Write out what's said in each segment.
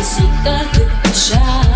isso tá tanto já.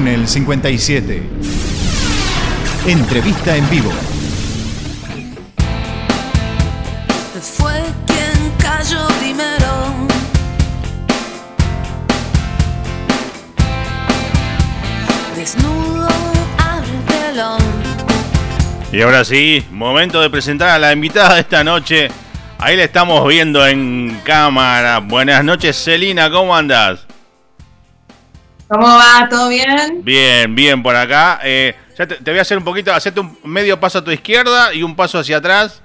57. Entrevista en vivo. Fue quien cayó primero. Desnudo telón. Y ahora sí, momento de presentar a la invitada de esta noche. Ahí la estamos viendo en cámara. Buenas noches, Celina, ¿cómo andas? ¿Cómo va? ¿Todo bien? Bien, bien por acá. Eh, ya te, voy a hacer un poquito, hacerte un medio paso a tu izquierda y un paso hacia atrás.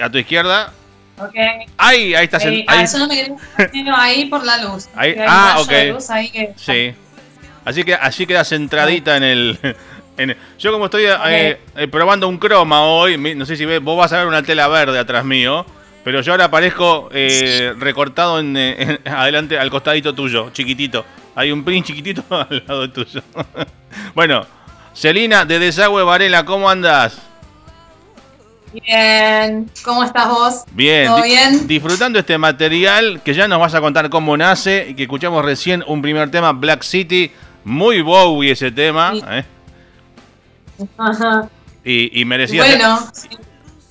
A tu izquierda. Ok. Ahí, ahí estás. Ahí, ahí. Ah, no me ahí por la luz. Ahí, ah, ok. Sí. Así que así quedas centradita en el, Yo como estoy eh, eh, probando un croma hoy, no sé si ves, vos vas a ver una tela verde atrás mío. Pero yo ahora aparezco recortado en, adelante al costadito tuyo, chiquitito. Hay un pin chiquitito al lado tuyo. bueno, Celina de Desagüe Varela, ¿cómo andas? Bien, ¿cómo estás vos? Bien, ¿Todo bien? disfrutando este material que ya nos vas a contar cómo nace y que escuchamos recién un primer tema, Black City, muy Bowie ese tema. ¿eh? Ajá. Y, merecía, bueno, ser,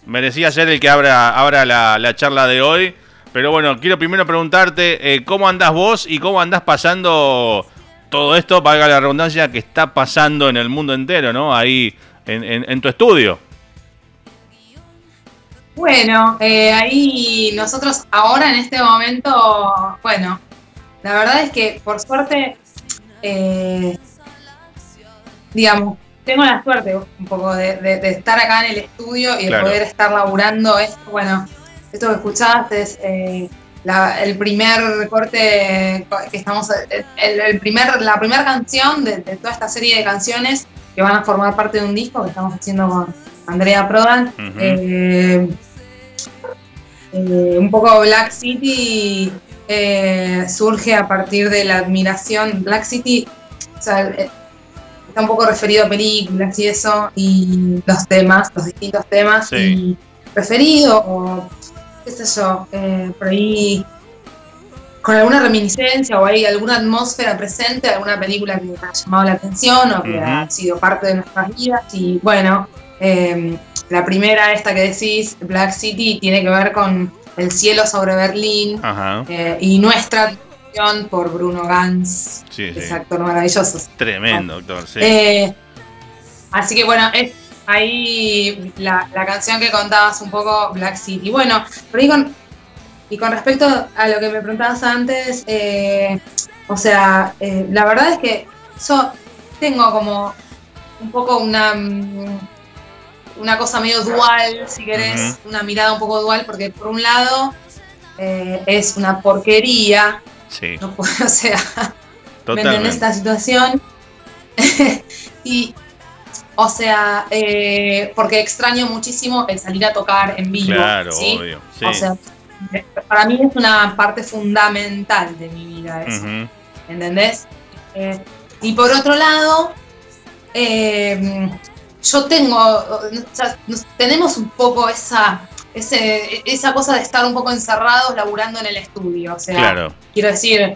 merecía ser el que abra, abra la, la charla de hoy. Pero bueno, quiero primero preguntarte eh, cómo andás vos y cómo andás pasando todo esto, valga la redundancia, que está pasando en el mundo entero, ¿no? Ahí en, tu estudio. Bueno, eh, ahí nosotros ahora en este momento, bueno, la verdad es que por suerte, eh, digamos, tengo la suerte un poco de, estar acá en el estudio y de poder estar laburando esto, bueno, esto que escuchaste es eh, el primer recorte que estamos, el, primer, la primera canción de, toda esta serie de canciones que van a formar parte de un disco que estamos haciendo con Andrea Prodan. Eh, eh, un poco Black City surge a partir de la admiración. Black City está un poco referido a películas y eso, y los temas, los distintos temas. Y preferido o qué sé yo, eh, por ahí con alguna reminiscencia o hay alguna atmósfera presente, alguna película que ha llamado la atención o que ha sido parte de nuestras vidas. Y bueno, em, la primera, esta que decís, Black City, tiene que ver con el cielo sobre Berlín eh, y nuestra atención por Bruno Gans, sí, ese actor maravilloso. Tremendo actor, sí. Eh, así que bueno, es ahí la, canción que contabas un poco, Black City. Bueno, y con respecto a lo que me preguntabas antes, eh, o sea, eh, la verdad es que yo tengo como un poco una, mm, una cosa medio dual, si querés, una mirada un poco dual, porque por un lado eh, es una porquería, sí. no puedo, o sea, en esta situación. y, o sea, eh, porque extraño muchísimo el salir a tocar en vivo. Claro, obvio. O sea, para mí es una parte fundamental de mi vida eso. ¿Entendés? Eh, y por otro lado, eh, yo tengo, o sea, tenemos un poco esa, ese, esa cosa de estar un poco encerrados laburando en el estudio. O sea, quiero decir,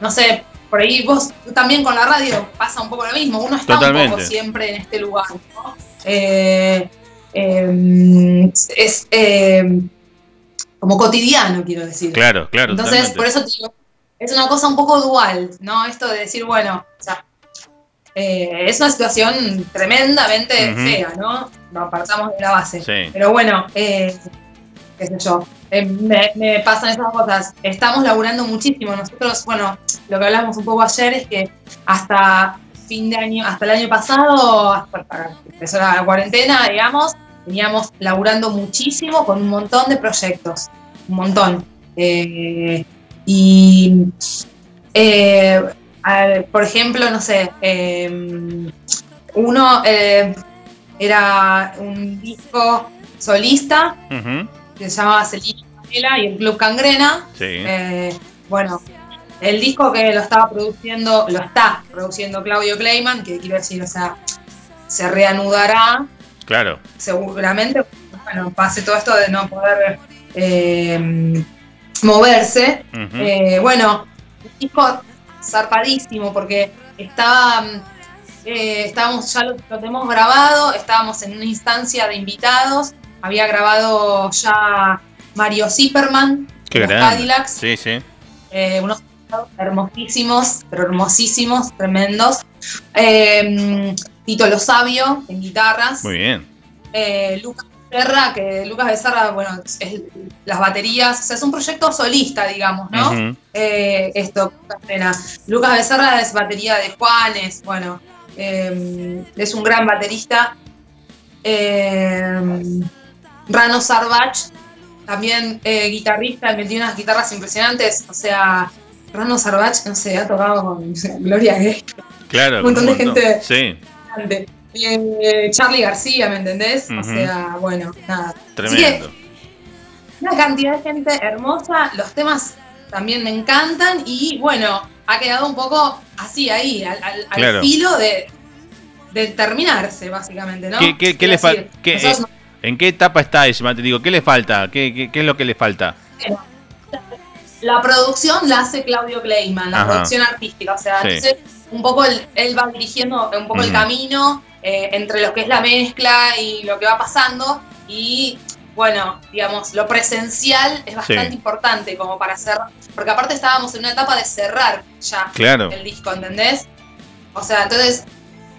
no sé, por ahí vos también con la radio pasa un poco lo mismo, uno está un poco siempre en este lugar, ¿no? Eh, em, es em, como cotidiano, quiero decir. Claro, claro. Entonces, por eso digo, es una cosa un poco dual, ¿no? Esto de decir, bueno, o sea, eh, es una situación tremendamente fea, ¿no? Nos partamos de la base. Pero bueno, eh, qué sé yo, eh, me, pasan esas cosas. Estamos laburando muchísimo. Nosotros, bueno, lo que hablamos un poco ayer es que hasta fin de año, hasta el año pasado, hasta empezó la cuarentena, digamos, veníamos laburando muchísimo con un montón de proyectos, un montón. y por ejemplo, no sé, uno eh, era un disco solista que se llamaba Celina y el Club Cangrena. Eh, bueno, el disco que lo estaba produciendo, lo está produciendo Claudio Kleiman, que quiero decir, o sea, se reanudará. Claro. Seguramente, bueno, pase todo esto de no poder em, moverse. Eh, bueno, el disco zarpadísimo porque estaba, eh, estábamos, ya lo, tenemos grabado, estábamos en una instancia de invitados, había grabado ya Mario Zipperman, de Cadillacs, sí, sí. Eh, unos hermosísimos, pero hermosísimos, tremendos. Eh, Tito Lo Sabio en guitarras. Muy bien. Lucas Becerra, que Lucas Becerra, bueno, es, las baterías, o sea, es un proyecto solista, digamos, ¿no? Eh, esto, Lucas Becerra es batería de Juanes, bueno, eh, es un gran baterista. Eh, Rano Sarbach, también guitarrista, metió unas guitarras impresionantes, o sea, Rano Sarbach, no sé, ha tocado con Gloria Gay. Claro, un montón de gente. Sí. Eh, Charlie García, ¿me entendés? O sea, bueno, nada. Tremendo. una cantidad de gente hermosa, los temas también me encantan y bueno, ha quedado un poco así ahí, al, filo de, terminarse, básicamente, ¿no? ¿Qué, le falta? ¿En qué etapa está ese digo ¿Qué le falta? ¿Qué, es lo que le falta? La producción la hace Claudio Kleiman, la producción artística, o sea, un poco él va dirigiendo un poco el camino, eh, entre lo que es la mezcla y lo que va pasando. Y bueno, digamos, lo presencial es bastante importante como para hacer, porque aparte estábamos en una etapa de cerrar ya el disco, ¿entendés? O sea, entonces,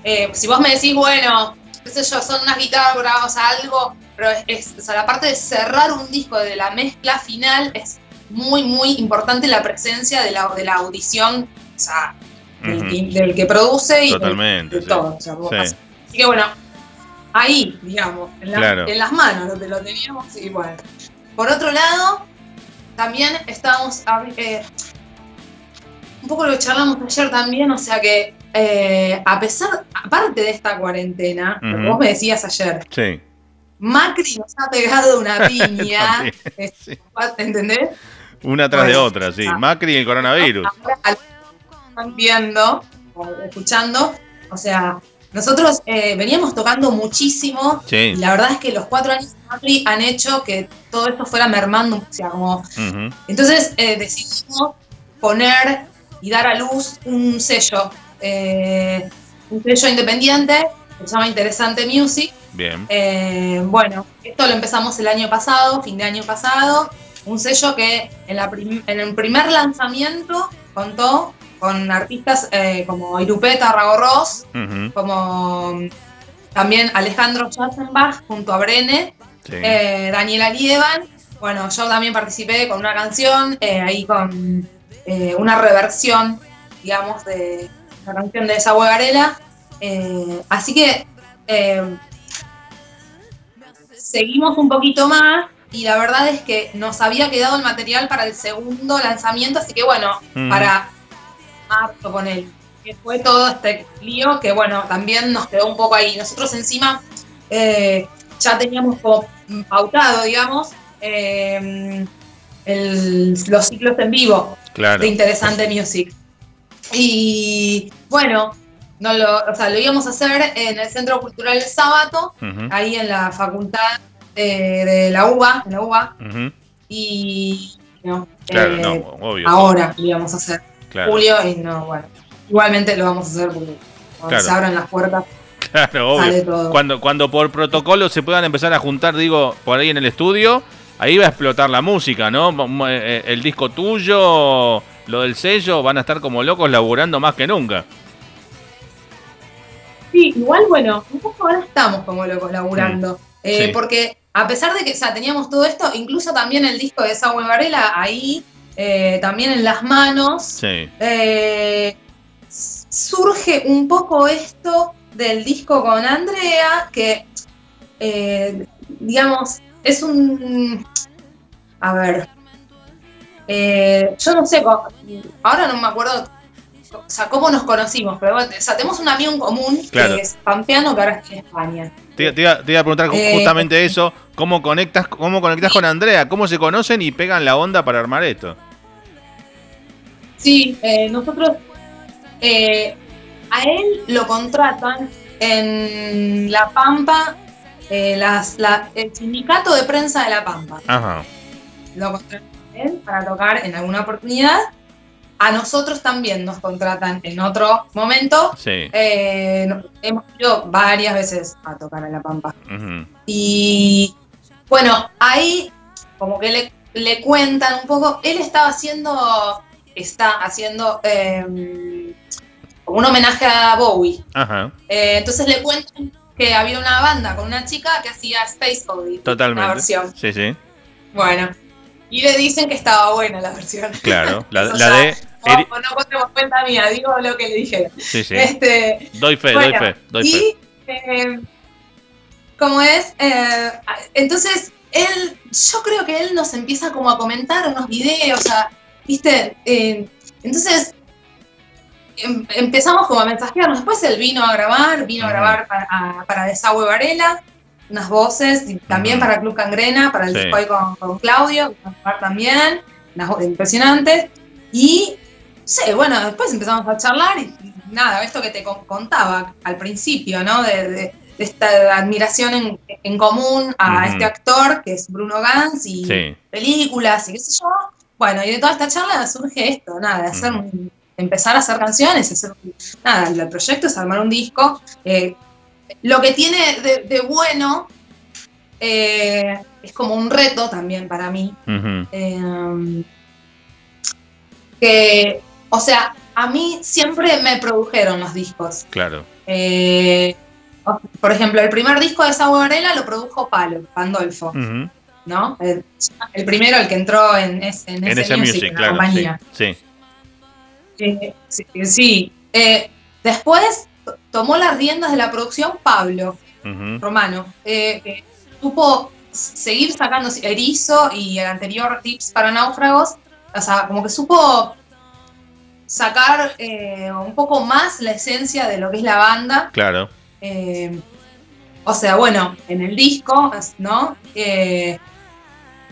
eh, si vos me decís, bueno, qué sé yo, son unas guitarras, o sea, algo, pero es, o sea, la parte de cerrar un disco de la mezcla final es muy, muy importante la presencia de la, de la audición, o sea, del, que, produce y Totalmente, todo. Así que bueno, ahí, digamos, en, las manos donde lo teníamos y bueno. Por otro lado, también estábamos, eh, un poco lo charlamos ayer también, o sea que eh, a pesar, aparte de esta cuarentena, vos me decías ayer, sí. Macri nos ha pegado una piña, ¿entendés? Una tras de otra, sí. Macri y el coronavirus. están viendo, o escuchando, o sea, nosotros eh, veníamos tocando muchísimo y la verdad es que los cuatro años de Macri han hecho que todo esto fuera mermando. O sea, como... Entonces eh, decidimos poner y dar a luz un sello, eh, un sello independiente que se llama Interesante Music. Bien. bueno, esto lo empezamos el año pasado, fin de año pasado. Un sello que en, la en el primer lanzamiento contó con artistas eh, como Irupeta Ragorros, como también Alejandro Schatzenbach junto a Brene, eh, Daniela Lieban. Bueno, yo también participé con una canción, eh, ahí con una reversión, digamos, de la canción de esa huegarela. así que seguimos un poquito más y la verdad es que nos había quedado el material para el segundo lanzamiento, así que bueno, para con él. Que fue todo este lío que, bueno, también nos quedó un poco ahí. Nosotros encima eh, ya teníamos pautado, digamos, eh, los ciclos en vivo de Interesante Music. Y bueno, no lo, o sea, lo íbamos a hacer en el Centro Cultural El Sábado, ahí en la facultad de, la UBA, en la UBA. Y no, eh, ahora lo íbamos a hacer julio y no, bueno. Igualmente lo vamos a hacer porque cuando se abran las puertas. Claro, obvio. Cuando, cuando por protocolo se puedan empezar a juntar, digo, por ahí en el estudio, ahí va a explotar la música, ¿no? Eh, eh, el disco tuyo, lo del sello, van a estar como locos laburando más que nunca. Sí, igual, bueno, un poco ahora estamos como locos laburando. Eh, Sí. Porque a pesar de que o sea, teníamos todo esto, incluso también el disco de Saúl Varela ahí, eh, también en las manos, Sí. eh, surge un poco esto del disco con Andrea, que, eh, digamos, es un... A ver, eh, yo no sé, ahora no me acuerdo, o sea, cómo nos conocimos, pero bueno, o sea, tenemos un amigo en común Claro. que es pampeano que ahora está en España. Te, te iba, te iba a preguntar Eh, justamente eso, ¿cómo conectas, cómo conectas con Andrea? ¿Cómo se conocen y pegan la onda para armar esto? Sí, eh, nosotros eh, a él lo contratan en La Pampa, eh, las- la- el sindicato de prensa de La Pampa. Ajá. Lo contratan él para tocar en alguna oportunidad. A nosotros también nos contratan en otro momento. Sí. Eh, hemos ido varias veces a tocar en La Pampa. Y bueno, ahí como que le, le cuentan un poco, él estaba haciendo, está haciendo eh, como un homenaje a Bowie. Ajá. Eh, entonces le cuentan que había una banda con una chica que hacía Space Oddity, Totalmente. una versión. Sí, sí. Bueno, y le dicen que estaba buena la versión. Claro. La, O la sea, de. No, Eri- no contemos cuenta mía, digo lo que le dijeron. Sí, sí. Este, Doy fe, bueno, doy fe, doy fe. y eh, como es, eh, entonces él, yo creo que él nos empieza como a comentar unos videos, sea, viste, Eh, entonces em- empezamos como a mensajearnos. Después él vino a grabar, vino a grabar para, a- para Desagüe Varela, unas voces, y también para Club Cangrena, para el Sí. disco con, con Claudio, también, unas voces impresionantes. Y Sí, bueno, después empezamos a charlar y nada, esto que te con- contaba al principio, ¿no? De, de- de esta admiración en, en común a este actor que es Bruno Gans y Sí. películas y qué sé yo. Bueno, y de toda esta charla surge esto, nada, de hacer empezar a hacer canciones, hacer un- nada, el proyecto es armar un disco. Eh, lo que tiene de, de bueno eh, es como un reto también para mí, eh, que, o sea, a mí siempre me produjeron los discos. Claro. Eh, por ejemplo, el primer disco de Sao Varela lo produjo Palo, Pandolfo. ¿no? El, el primero, el que entró en, es- en, En ese music, en claro. Compañía. sí. Sí, sí. Después tomó las riendas de la producción Pablo. Romano, eh, que supo seguir sacando Erizo y el anterior Tips para Náufragos, o sea, como que supo sacar eh, un poco más la esencia de lo que es la banda. Claro. eh, o sea, bueno, en el disco, ¿no? Eh,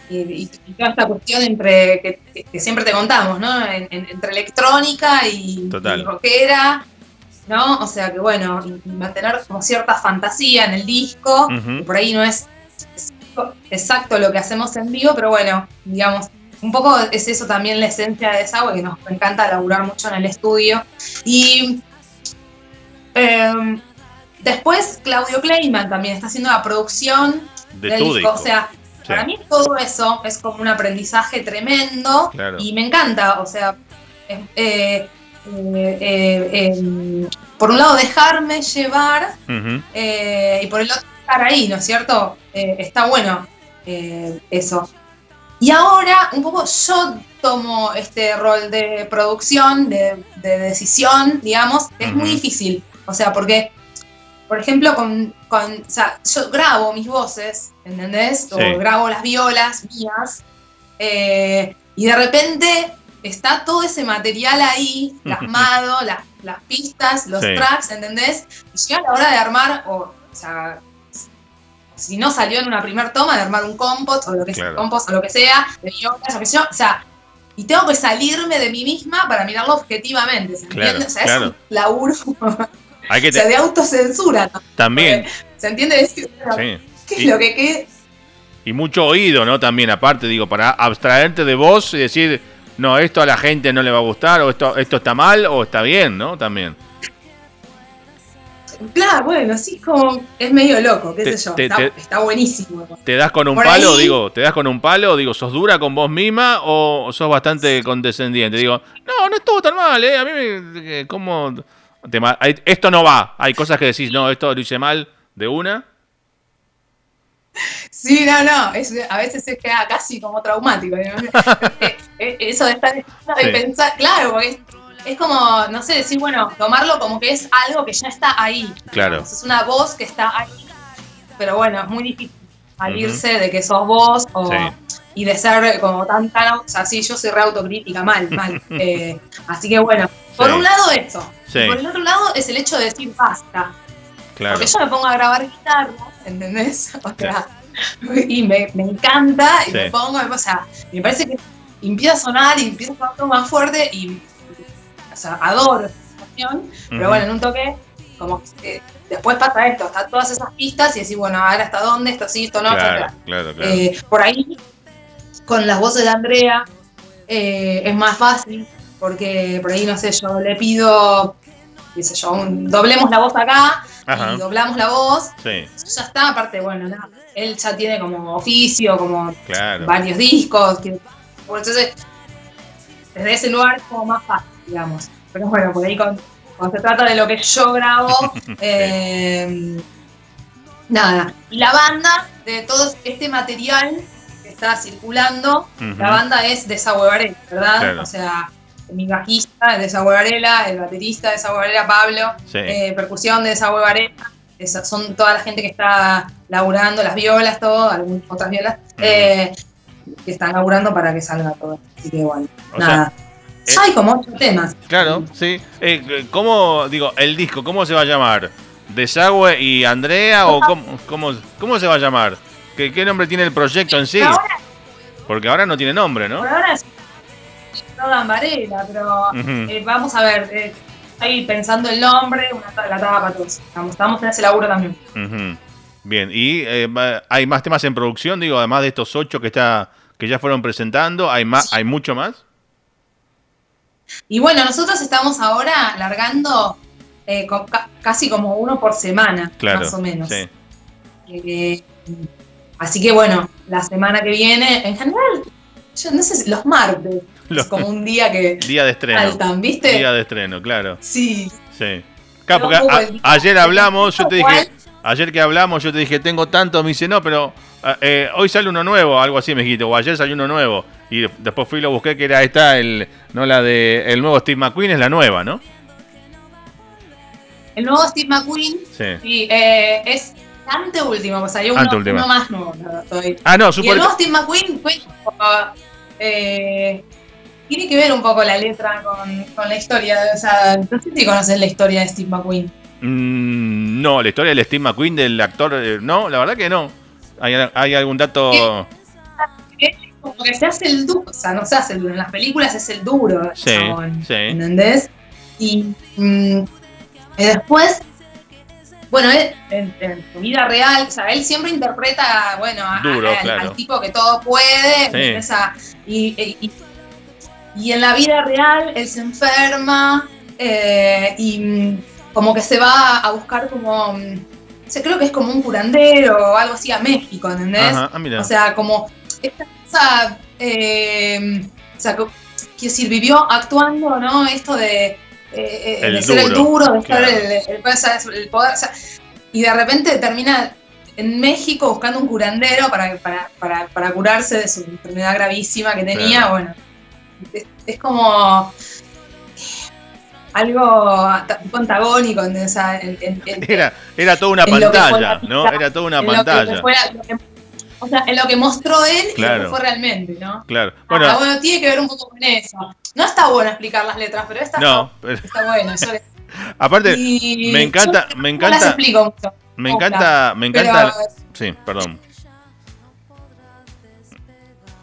y, y- y toda esta cuestión entre que, siempre te contamos, ¿no? En- en- entre electrónica y, y rockera, ¿no? O sea que bueno, y, mantener como cierta fantasía en el disco, que por ahí no es exacto lo que hacemos en vivo, pero bueno, digamos, un poco es eso también la esencia de Desagüe, que nos encanta laburar mucho en el estudio. Y eh, después Claudio Kleiman también está haciendo la producción De del disco. disco. O sea, Sí. para mí todo eso es como un aprendizaje tremendo Claro. y me encanta, o sea, eh, eh, eh, eh, em, por un lado dejarme llevar eh, y por el otro estar ahí, ¿no es cierto? Eh, está bueno eh, eso. Y ahora un poco yo tomo este rol de producción, de, de decisión, digamos, que es muy difícil. O sea, porque, por ejemplo, con, con- o sea, yo grabo mis voces, ¿entendés? Sí. O grabo las violas mías, y de repente está todo ese material ahí, plasmado, las, las pistas, los Sí. tracks, ¿entendés? Y llega la hora de armar, o, o sea, si no salió en una primer toma, de armar un compost, o lo que sea, Claro. compost, o lo que sea, de violas, o sé yo, o sea, y tengo que salirme de mí misma para mirarlo objetivamente, ¿se Claro, entiende? O sea, claro. es un laburo, Hay que o sea, de autocensura, ¿no? también. ¿se entiende? Decir, bueno, Sí. ¿Qué es Y- lo que qué? Y mucho oído, ¿no? También, aparte, digo, para abstraerte de vos y decir, no, esto a la gente no le va a gustar, o esto, esto está mal, o está bien, ¿no? También. Claro, bueno, sí, como es medio loco, qué Te- sé yo, te- está, te- está buenísimo. ¿Te das con un Por palo, ahí- digo, te das con un palo, digo, sos dura con vos misma o sos bastante condescendiente? Digo, no, no estuvo tan mal, ¿eh? A mí me, que- como, esto no va. Hay cosas que decís, no, esto lo hice mal de una. Sí, no, no, a veces se queda casi como traumático. Eh, eso de estar de pensar, claro, porque es, como, no sé, decir, bueno, tomarlo como que es algo que ya está ahí. Claro. Es una voz que está ahí. Pero bueno, es muy difícil salirse de que sos vos y de ser como tan, tan, o sea, sí, yo soy re autocrítica, mal, mal. Eh, así que bueno, por un lado eso. Por el otro lado es el hecho de decir basta. Claro. Porque yo me pongo a grabar guitarra, ¿entendés? O sea, y me, me, encanta y me pongo, o sea, me parece que empieza a sonar y empieza a sonar todo más fuerte y, o sea, adoro esa situación, pero bueno, en un toque, como que después pasa esto, está todas esas pistas y decís, bueno, ahora hasta dónde, esto sí, esto no, claro, claro, claro. Eh, por ahí, con las voces de Andrea, eh, es más fácil, porque por ahí, no sé, yo le pido, qué sé yo, doblemos la voz acá y doblamos la voz, sí. ya está, aparte, bueno, nada, él ya tiene como oficio, como varios discos, que, entonces, desde ese lugar es como más fácil, digamos. Pero bueno, por ahí cuando se trata de lo que yo grabo, eh, nada. Y la banda, de todo este material que está circulando, la banda es de esa Varela, ¿verdad? O sea, mi bajista es de esa Varela, el baterista de esa Varela, Pablo, eh, percusión de esa Varela, son toda la gente que está laburando, las violas, todo, algunas otras violas, eh, que están laburando para que salga todo. Así que bueno, nada. Eh, hay como ocho temas. Claro, sí. Eh, ¿Cómo, digo, el disco, cómo se va a llamar? ¿Desagüe y Andrea o cómo, cómo, se va a llamar? ¿Qué, ¿Qué, nombre tiene el proyecto en sí? Porque ahora no tiene nombre, ¿no? ahora es toda Varela, pero eh, vamos a ver, ahí pensando el nombre, una, la tapa todos. Estamos, en ese laburo también. Bien, y eh, hay más temas en producción, digo, además de estos ocho que está que ya fueron presentando, hay más, hay mucho más. Y bueno, nosotros estamos ahora largando eh, casi como uno por semana, más o menos. Eh, así que bueno, la semana que viene, en general, yo no sé, los martes, es como un día que día de estreno, ¿viste? Día de estreno, claro. Sí. Sí. Claro, porque ayer hablamos, yo te dije, ayer que hablamos, yo te dije, tengo tanto, me dice, no, pero ah, eh, hoy sale uno nuevo, algo así me dijiste, o ayer salió uno nuevo. Y después fui y lo busqué, que era esta, el, no la de, el nuevo Steve McQueen, es la nueva, ¿no? El nuevo Steve McQueen, sí, eh, es anteúltimo, pues hay uno, uno más nuevo. Ah, no, super... Y el nuevo Steve McQueen fue eh, tiene que ver un poco la letra con, con la historia, o sea, no sé si conoces la historia de Steve McQueen. Mm, no, la historia del Steve McQueen, del actor, eh, no, la verdad que no. ¿Hay, algún dato...? como que se hace el duro, o sea, no se hace el duro, en las películas es el duro, sí, sí. ¿entendés? Y, mm, después, bueno, en, su vida real, o sea, él siempre interpreta, bueno, al tipo que todo puede, y, y, en la vida real él se enferma eh, y mm, como que se va a buscar como, se creo que es como un curandero o algo así a México, ¿entendés? Ah, o sea, como esta cosa, eh, o sea, quiero decir, vivió actuando, ¿no? Esto de, eh, de ser el duro, de estar el, poder, y de repente termina en México buscando un curandero para, para, para, para curarse de su enfermedad gravísima que tenía, bueno, es como algo antagónico. era, era toda una pantalla, ¿no? Era toda una pantalla. o sea, en lo que mostró él y lo que fue realmente, ¿no? Claro. Ah, bueno, tiene que ver un poco con eso. No está bueno explicar las letras, pero esta no, está bueno. Aparte, me encanta, me encanta. No las explico mucho. Me encanta, me encanta. Sí, perdón.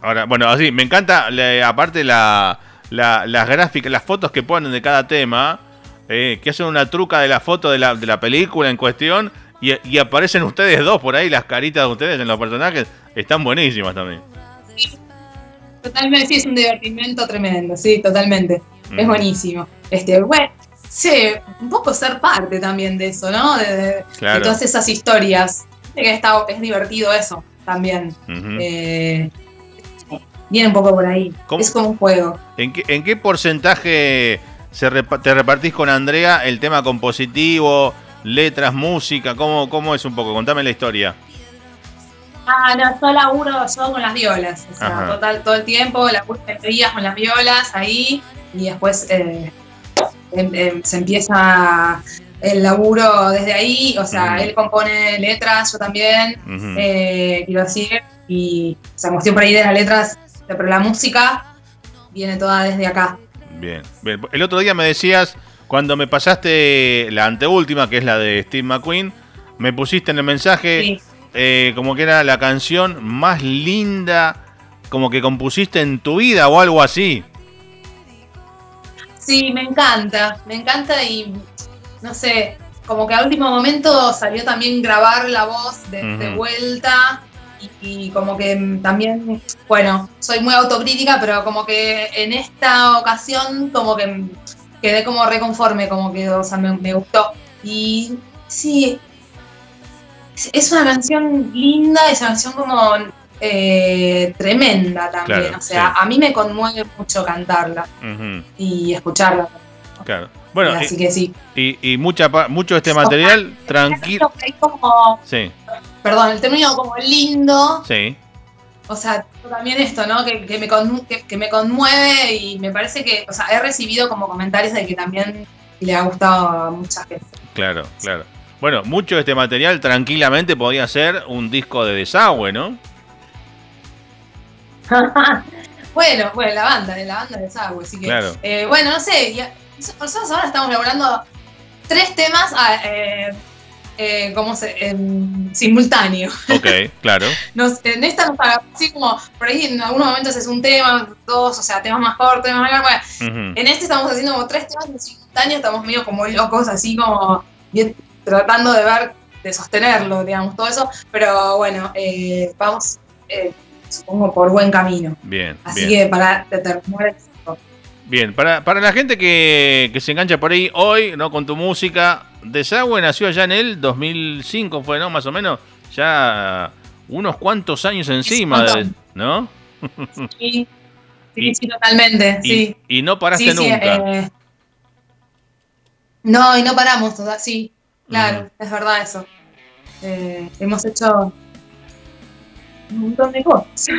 Ahora, bueno, así, me encanta, aparte la, las gráficas, las fotos que ponen de cada tema, eh, que hacen una truca de la foto de la, de la película en cuestión y, aparecen ustedes dos por ahí, las caritas de ustedes en los personajes, están buenísimas también. Totalmente, sí, es un divertimento tremendo, sí, totalmente. Es buenísimo. Este, bueno, sí, un poco ser parte también de eso, ¿no? De, todas esas historias. Que está, es divertido eso también viene un poco por ahí. Es como un juego. ¿En qué, ¿En qué porcentaje te repartís con Andrea el tema compositivo, letras, música? ¿Cómo, ¿Cómo es un poco? Contame la historia. Ah, no, yo laburo yo con las violas. O sea, total, todo el tiempo laburo días con las violas ahí y después eh, em, em, se empieza el laburo desde ahí. O sea, él compone letras, yo también, eh, quiero decir, y o sea, cuestión por ahí de las letras, pero la música viene toda desde acá. Bien, bien. El otro día me decías, cuando me pasaste la anteúltima, que es la de Steve McQueen, me pusiste en el mensaje eh, como que era la canción más linda como que compusiste en tu vida o algo así. Sí, me encanta, me encanta y no sé, como que a último momento salió también grabar la voz de, vuelta y, como que también, bueno, soy muy autocrítica, pero como que en esta ocasión como que quedé como reconforme, como que, o sea, me gustó. Y sí, es una canción linda, es una canción como eh, tremenda también. o sea, a mí me conmueve mucho cantarla y escucharla. Claro. Bueno, así que sí. Y, y mucha, mucho de este material tranquilo. Sí. Perdón, el término como lindo. Sí. O sea, también esto, ¿no? Que, me que, me conmueve y me parece que, o sea, he recibido como comentarios de que también le ha gustado a mucha gente. Claro, claro. Bueno, mucho de este material tranquilamente podría ser un disco de desagüe, ¿no? bueno, bueno, la banda, de la banda de desagüe, así que. Claro. Eh, bueno, no sé, nosotros ahora estamos elaborando tres temas ah, eh, eh, como se, en simultáneo. Ok, claro. en esta nos así como, por ahí en algunos momentos es un tema, dos, o sea, temas más cortos, temas más largos. En este estamos haciendo como tres temas en simultáneo, estamos medio como locos, así como bien tratando de ver, de sostenerlo, digamos, todo eso, pero bueno, eh, vamos, eh, supongo, por buen camino. Bien. Así que para determinar Bien, para, para la gente que, se engancha por ahí hoy, ¿no? Con tu música, Desagüe nació allá en el 2005, fue, ¿no? Más o menos, ya unos cuantos años encima, ¿no? Sí, sí, sí, totalmente, y, sí. Y no paraste nunca. Eh, no, y no paramos, sí. Claro, es verdad eso. Eh, hemos hecho un montón de cosas. Sí,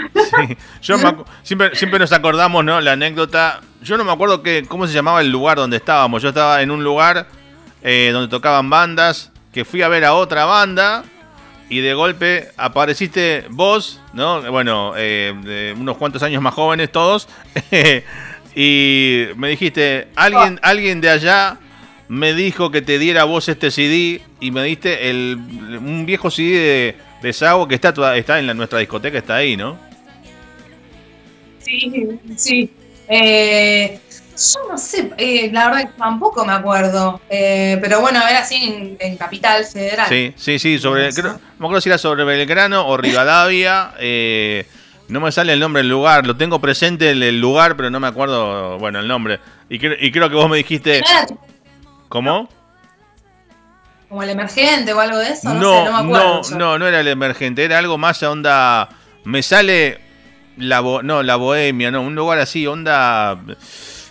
yo siempre, siempre nos acordamos, ¿no? La anécdota. Yo no me acuerdo que, cómo se llamaba el lugar donde estábamos. Yo estaba en un lugar eh, donde tocaban bandas, que fui a ver a otra banda y de golpe apareciste vos, ¿no? Bueno, eh, unos cuantos años más jóvenes todos. y me dijiste, alguien, alguien de allá me dijo que te diera vos este CD y me diste el, un viejo CD de, de Sago que está, está en la, nuestra discoteca, está ahí, ¿no? Sí, sí. Eh, yo no sé, eh, la verdad que tampoco me acuerdo. Eh, pero bueno, era así en, Capital Federal. Sí, sí, sí. Sobre, no me acuerdo si era sobre Belgrano o Rivadavia. no me sale el nombre del lugar. Lo tengo presente el, lugar, pero no me acuerdo, bueno, el nombre. Y, y creo que vos me dijiste. ¿Cómo? ¿Como el emergente o algo de eso? No, no, no, no, no, era el emergente, era algo más a onda. Me sale la no, la bohemia, no, un lugar así, onda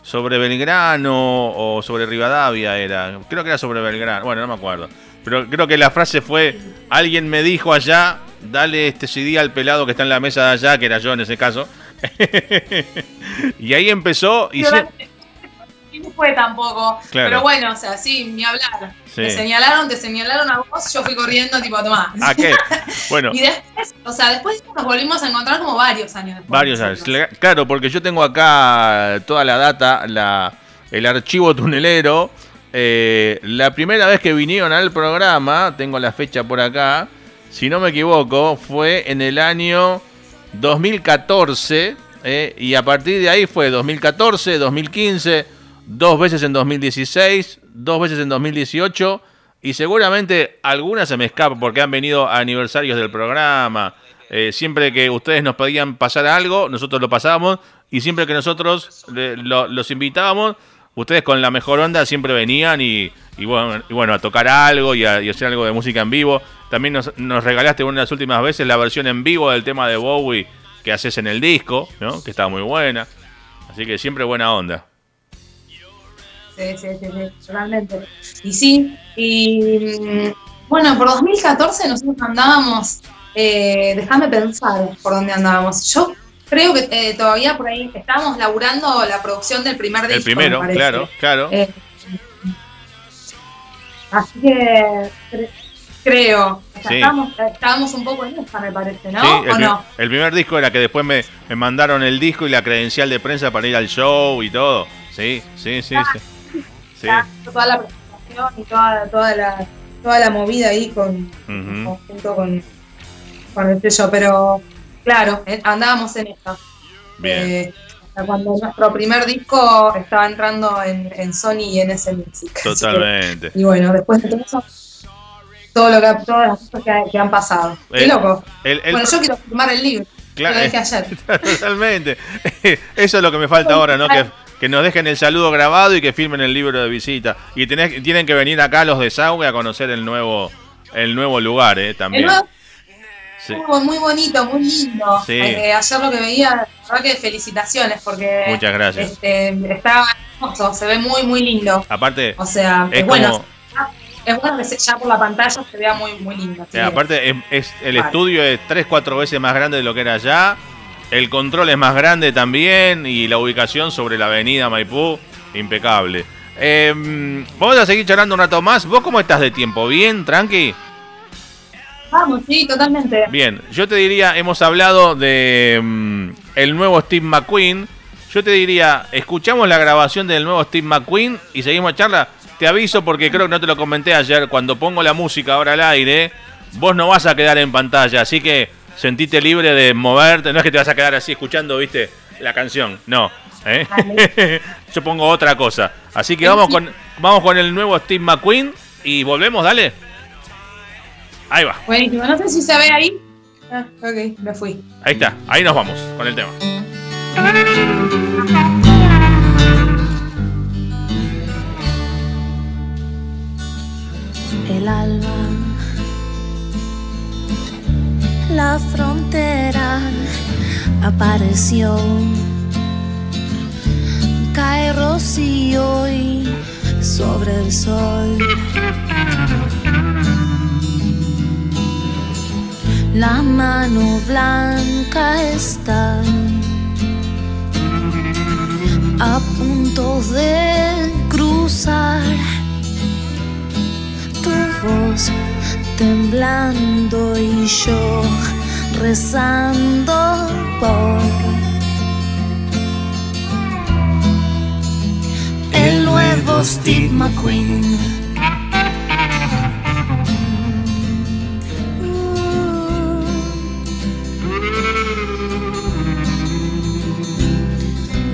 sobre Belgrano o sobre Rivadavia era. Creo que era sobre Belgrano, bueno, no me acuerdo. Pero creo que la frase fue, alguien me dijo allá, dale este CD al pelado que está en la mesa de allá, que era yo en ese caso. y ahí empezó y no fue tampoco. Pero bueno, o sea, sí, ni hablar. Te señalaron, te señalaron a vos, yo fui corriendo, tipo, tomá. ¿A qué? Bueno. y después, o sea, después nos volvimos a encontrar como varios años después. Varios años. Claro, porque yo tengo acá toda la data, la, el archivo tunelero. Eh, la primera vez que vinieron al programa, tengo la fecha por acá, si no me equivoco, fue en el año 2014. Eh, y a partir de ahí fue 2014, 2015, dos veces en 2016, dos veces en 2018 y seguramente algunas se me escapan porque han venido aniversarios del programa. Eh, siempre que ustedes nos pedían pasar algo, nosotros lo pasábamos y siempre que nosotros los invitábamos, ustedes con la mejor onda siempre venían y, bueno, y bueno, a tocar algo y a, hacer algo de música en vivo. También nos, regalaste una de las últimas veces la versión en vivo del tema de Bowie que haces en el disco, que estaba muy buena. Así que siempre buena onda. Sí, sí, sí, sí, totalmente. Y sí, y mm, bueno, por 2014 nosotros andábamos, eh, déjame pensar por dónde andábamos. Yo creo que eh, todavía por ahí estábamos laburando la producción del primer disco. El primero, claro, claro. Eh, así que creo. estábamos, un poco en esta, me parece, ¿no? el, no? el primer disco era que después me, me, mandaron el disco y la credencial de prensa para ir al show y todo. Sí, sí, sí. sí. Sí. Toda la presentación y toda, toda, la, toda la movida ahí con, junto con, con el sello, pero claro, eh, andábamos en esto. Bien. Eh, cuando nuestro primer disco estaba entrando en, en Sony y en ese Music. Totalmente. y bueno, después de todo eso todo lo que, todas las cosas que, han pasado. Qué loco. bueno, yo quiero firmar el libro. Claro, lo dejé ayer. Totalmente. Eso es lo que me falta ahora, ¿no? Que, que, nos dejen el saludo grabado y que firmen el libro de visita. Y tenés, tienen que venir acá los de Sauge a conocer el nuevo, el nuevo lugar, ¿eh? También. Sí. Muy bonito, muy lindo. Sí. Eh, ayer lo que veía, la verdad que felicitaciones porque Muchas gracias. Este, está hermoso, se ve muy, muy lindo. Aparte, o sea, es, bueno es bueno que ya por la pantalla se vea muy, muy lindo. aparte, es, el estudio es 3-4 veces más grande de lo que era allá. El control es más grande también. Y la ubicación sobre la avenida Maipú, impecable. Em, vamos a seguir charlando un rato más. ¿Vos cómo estás de tiempo? ¿Bien? ¿Tranqui? Vamos, sí, totalmente. Bien, yo te diría, hemos hablado de mm, el nuevo Steve McQueen. Yo te diría, escuchamos la grabación del nuevo Steve McQueen y seguimos a charla. Te aviso porque creo que no te lo comenté ayer. Cuando pongo la música ahora al aire, vos no vas a quedar en pantalla. Así que sentite libre de moverte. No es que te vas a quedar así escuchando, viste, la canción. No. ¿eh? Yo pongo otra cosa. Así que vamos con, vamos con el nuevo Steve McQueen y volvemos, dale. Ahí va. Buenísimo. No sé si se ve ahí. Ah, ok, me fui. Ahí está. Ahí nos vamos con el tema. el alba. La frontera apareció. Cae rocío y sobre el sol. La mano blanca está a punto de cruzar voz temblando y yo rezando por el nuevo Steve McQueen.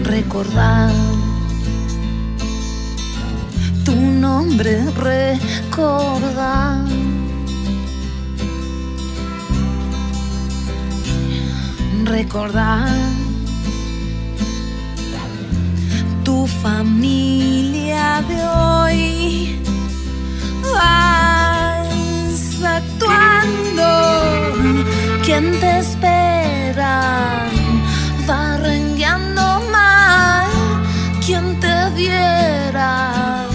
Recordar tu nombre recordar. Recordar tu familia de hoy. Vas actuando, quien te espera, va rengueando mal, quien te viera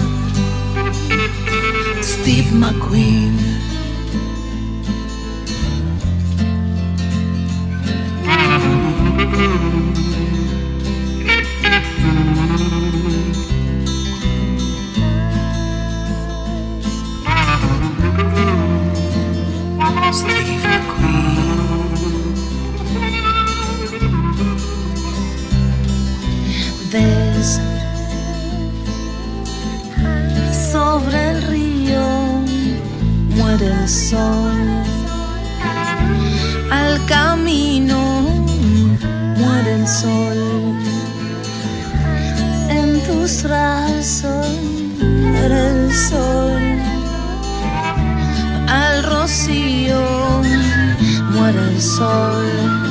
Steve McQueen. Sobre el río muere el sol. Al camino sol. En tus brazos el sol. Al rocío muere el sol.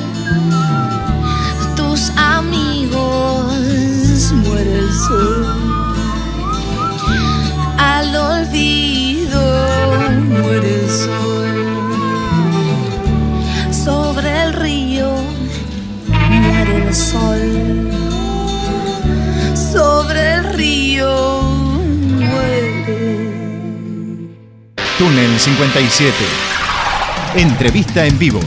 57. Entrevista en vivo.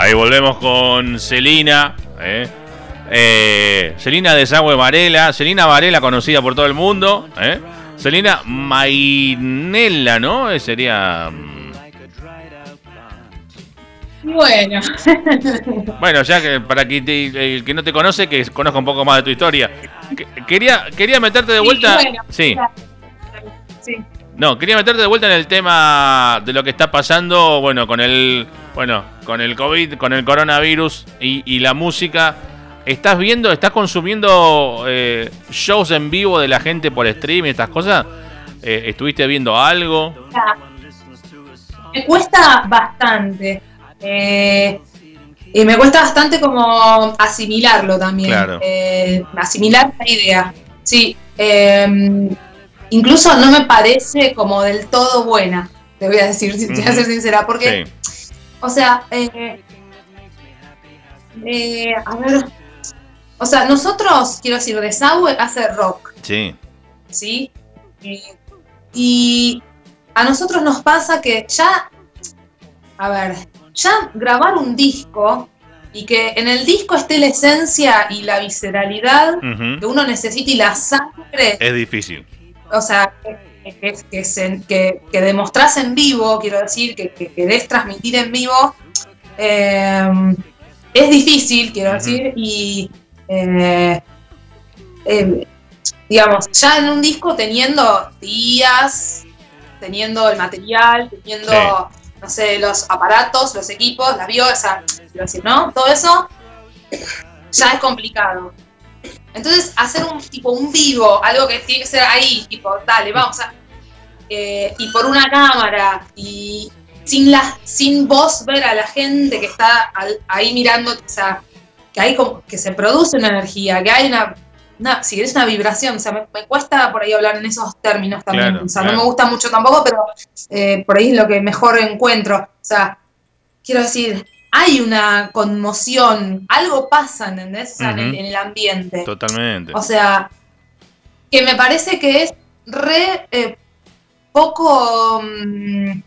Ahí volvemos con Celina. ¿eh? Eh, Celina Desagüe Varela. Celina Varela, conocida por todo el mundo. ¿eh? Celina Mainella, ¿no? Eh, Sería. Bueno. Bueno, ya que para que te- el que no te conoce, que conozca un poco más de tu historia. Que- Quería, quería meterte de vuelta. bueno, Sí. Sí. No, quería meterte de vuelta en el tema de lo que está pasando, bueno, con el, bueno, con el COVID, con el coronavirus y, y la música. ¿Estás viendo, estás consumiendo eh, shows en vivo de la gente por stream y estas cosas? Eh, ¿Estuviste viendo algo? Me cuesta bastante. Eh, y me cuesta bastante como asimilarlo también. Claro. Eh, asimilar la idea. Sí. eh, incluso no me parece como del todo buena. Te voy a decir, si te voy a ser sincera. Porque, Sí, o sea, eh, eh, a ver. O sea, nosotros, quiero decir, Desagüe hace rock. sí, ¿sí? Eh, y a nosotros nos pasa que ya, a ver, ya grabar un disco y que en el disco esté la esencia y la visceralidad que uno necesita y la sangre, es difícil. o sea, que, que, se- que- que demostrás en vivo, quiero decir, que, que querés transmitir en vivo, eh, es difícil, quiero decir, y eh, eh, digamos, ya en un disco teniendo días, teniendo el material, teniendo, Sí. No sé, los aparatos, los equipos, las bio, o sea, quiero decir, ¿no? Todo eso ya es complicado. Entonces, hacer un tipo un vivo, algo que tiene que ser ahí, tipo, dale, vamos a. eh, y por una cámara, y sin la, sin vos ver a la gente que está al- ahí mirando, o sea, que hay como, que se produce una energía, que hay una, una si querés, una vibración, o sea, me, me cuesta por ahí hablar en esos términos también, Claro, o sea, claro. no me gusta mucho tampoco, pero eh, por ahí es lo que mejor encuentro, o sea, quiero decir, hay una conmoción, algo pasa, ¿entendés? O sea, en, el, Ujú. en el ambiente. Totalmente. O sea, que me parece que es re eh, poco. mm,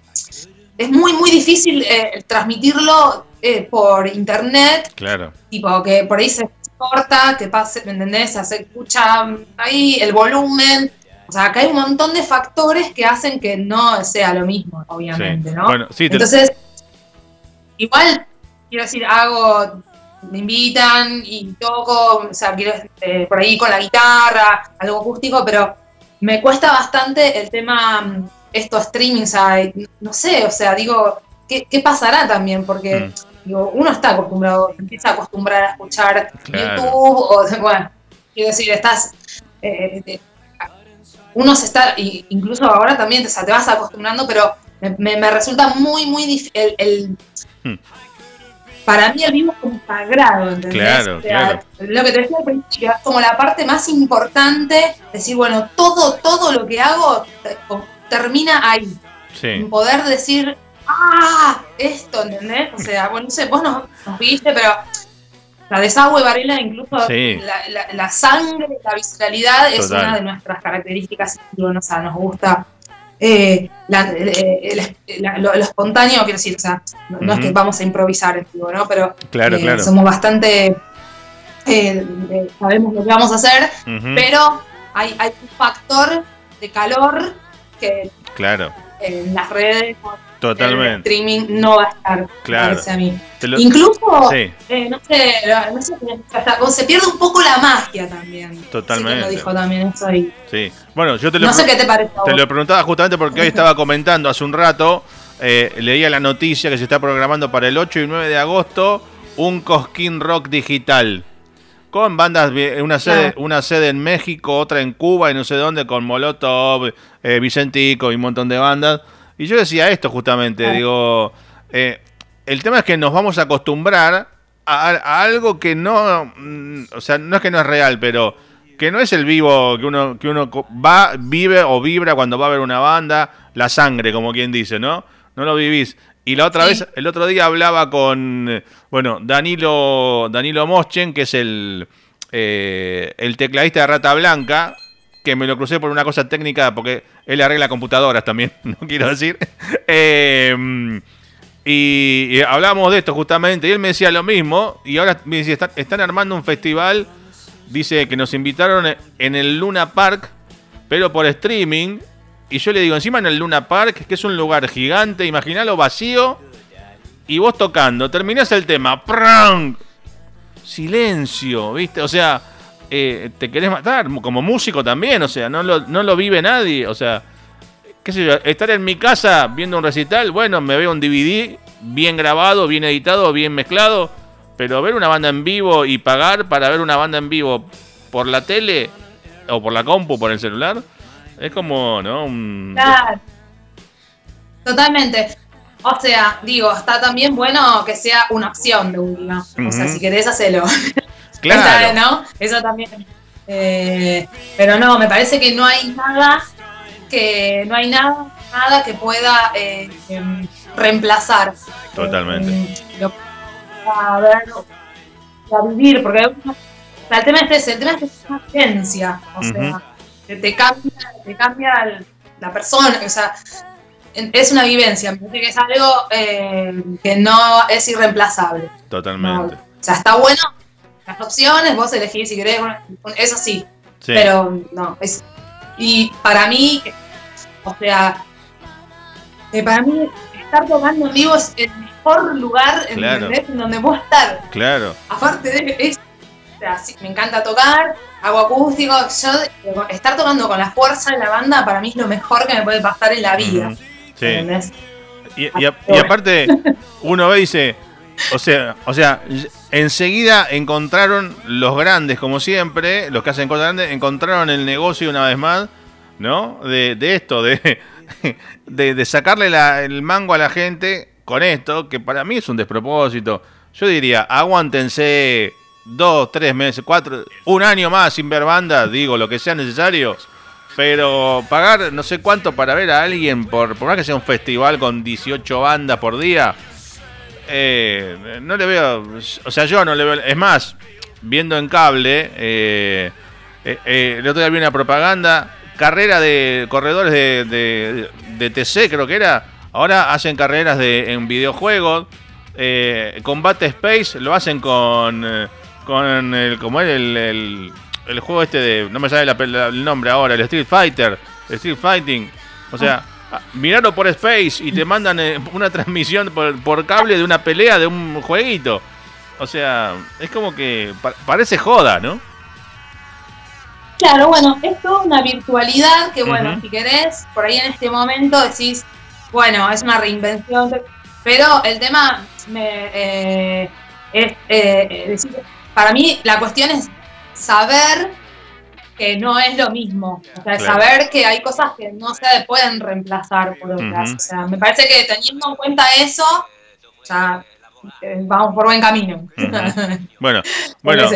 es muy, muy difícil eh, transmitirlo eh, por internet, Claro. tipo que por ahí se corta, que pase, ¿me entendés? Se escucha ahí el volumen. O sea, acá hay un montón de factores que hacen que no sea lo mismo, obviamente, sí. ¿no? Bueno, sí, te- Entonces, igual, quiero decir, hago, me invitan y toco, o sea, quiero eh, por ahí con la guitarra, algo acústico, pero me cuesta bastante el tema, mm, esto streaming, o sea, no sé, o sea, digo, ¿qué, qué pasará también? Porque, Mm. Digo, uno está acostumbrado, se empieza a acostumbrar a escuchar Claro. YouTube, o, bueno, quiero decir, estás... eh, eh, uno se está, incluso ahora también, o sea, te vas acostumbrando, pero me, me- me resulta muy, muy difícil. El, el- Hmm. Para mí el vivo es como sagrado, ¿entendés? Claro, O sea, claro. Lo que te decía al principio, es como la parte más importante, decir, bueno, todo, todo lo que hago termina ahí. sí. Poder decir, ¡ah! Esto, ¿entendés? O sea, bueno, no sé, vos nos, nos viste, pero la desagüe Varela, incluso Sí. la, la- la sangre, la visceralidad es una de nuestras características. o sea, nos gusta eh, la- eh, lo, lo espontáneo, quiero decir, o sea, no, es que vamos a improvisar en vivo, ¿no? Pero Claro, eh, claro. somos bastante, eh, sabemos lo que vamos a hacer, pero hay, hay un factor de calor que Claro, en las redes en el totalmente. streaming no va a estar, Claro. parece a mí. Te lo- Incluso, Sí, eh, no sé, no sé, hasta- se pierde un poco la magia también. Totalmente. Lo dijo también eso y sí. Bueno, yo te lo no sé qué te parece. Te lo preguntaba justamente porque hoy estaba comentando hace un rato, eh, leía la noticia que se está programando para el 8 y 9 de agosto un Cosquín Rock digital. Con bandas, una sede, Claro. una sede en México, otra en Cuba y no sé dónde, con Molotov, eh, Vicentico y un montón de bandas. Y yo decía esto justamente, Claro. digo, eh, el tema es que nos vamos a acostumbrar a, a algo que no, mm, o sea, no es que no es real, pero que no es el vivo que uno, que uno va, vive o vibra cuando va a ver una banda, la sangre, como quien dice, ¿no? No lo vivís. Y la otra Sí. vez, el otro día hablaba con, bueno, Danilo, Danilo Moschen, que es el, eh, el tecladista de Rata Blanca, que me lo crucé por una cosa técnica, porque él arregla computadoras también, no quiero decir. Eh, y, y hablábamos de esto justamente, y él me decía lo mismo, y ahora me dice, están, armando un festival, dice que nos invitaron en el Luna Park, pero por streaming, y yo le digo, encima en el Luna Park, que es un lugar gigante, imaginalo vacío, y vos tocando, terminás el tema, ¡pram! silencio, ¿viste? O sea, eh, te querés matar, como músico también, o sea, no lo, no lo vive nadie, o sea, qué sé yo, estar en mi casa viendo un recital, bueno, me veo un DVD bien grabado, bien editado, bien mezclado, pero ver una banda en vivo y pagar para ver una banda en vivo por la tele o por la compu, por el celular, es como, ¿no? Un- Claro. Totalmente. O sea, digo, está también bueno que sea una opción de última. O sea, si querés, hacelo. Claro. ¿no? Eso también. Eh, pero no, me parece que no hay nada que no hay nada, nada que pueda eh, em, reemplazar. Totalmente. eh, lo a ver, a vivir, porque el tema es ese, el tema es que es una vivencia, o sea, te cambia, te cambia el- la persona, o sea, es una vivencia, me parece que es algo eh, que no es irreemplazable. No, Totalmente. o sea, está bueno las opciones, vos elegís si querés, bueno, eso sí, Sí. pero no, es, y para mí, o sea, que para mí estar tocando en vivo es el mejor lugar en, Claro. ¿entendés? en donde puedo estar. Claro. Aparte de eso, o sea, sí, me encanta tocar, hago acústico, yo estar tocando con la fuerza de la banda para mí es lo mejor que me puede pasar en la vida. Sí. Y, y a- y aparte, uno ve y dice, o sea, o sea, enseguida encontraron los grandes, como siempre, los que hacen cosas grandes, encontraron el negocio una vez más, ¿no? De, de esto, de, de, sacarle el mango a la gente con esto, que para mí es un despropósito. Yo diría, aguántense dos, tres meses, cuatro, un año más sin ver bandas, digo, lo que sea necesario. Pero pagar no sé cuánto para ver a alguien, por, por más que sea un festival con 18 bandas por día, eh, no le veo. O sea, yo no le veo. Es más, viendo en cable, eh, eh, eh, el otro día vi una propaganda, carrera de corredores de, de, TC, creo que era. Ahora hacen carreras de, en videojuegos. Eh, Combate Space lo hacen con. eh, con el. como es el, el, juego este de. No me sale el nombre ahora, el Street Fighter. Street Fighting. O sea, ah, mirarlo por Space y te mandan eh, una transmisión por, por cable de una pelea de un jueguito. O sea, es como que pa- parece joda, ¿no? Claro, bueno, es toda una virtualidad que, bueno, si querés, por ahí en este momento decís, bueno, es una reinvención, pero el tema me, eh, es, eh, decir, para mí la cuestión es saber que no es lo mismo, o sea, Claro. saber que hay cosas que no se pueden reemplazar por otras, o sea, me parece que teniendo en cuenta eso, ya eh, vamos por buen camino. Bueno, bueno,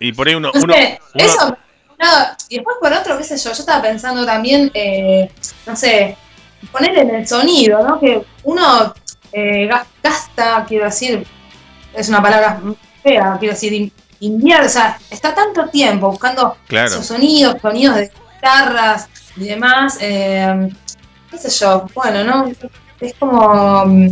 y por ahí uno. No uno- sé, uno- eso. no, y después por otro, qué sé yo, yo estaba pensando también, eh, no sé, poner en el sonido, ¿no? Que uno eh, gas- gasta, quiero decir, es una palabra fea, quiero decir, in- invierte, o sea, está tanto tiempo buscando Claro. esos sonidos, sonidos de guitarras y demás, eh, qué sé yo, bueno, ¿no? Es como... mm,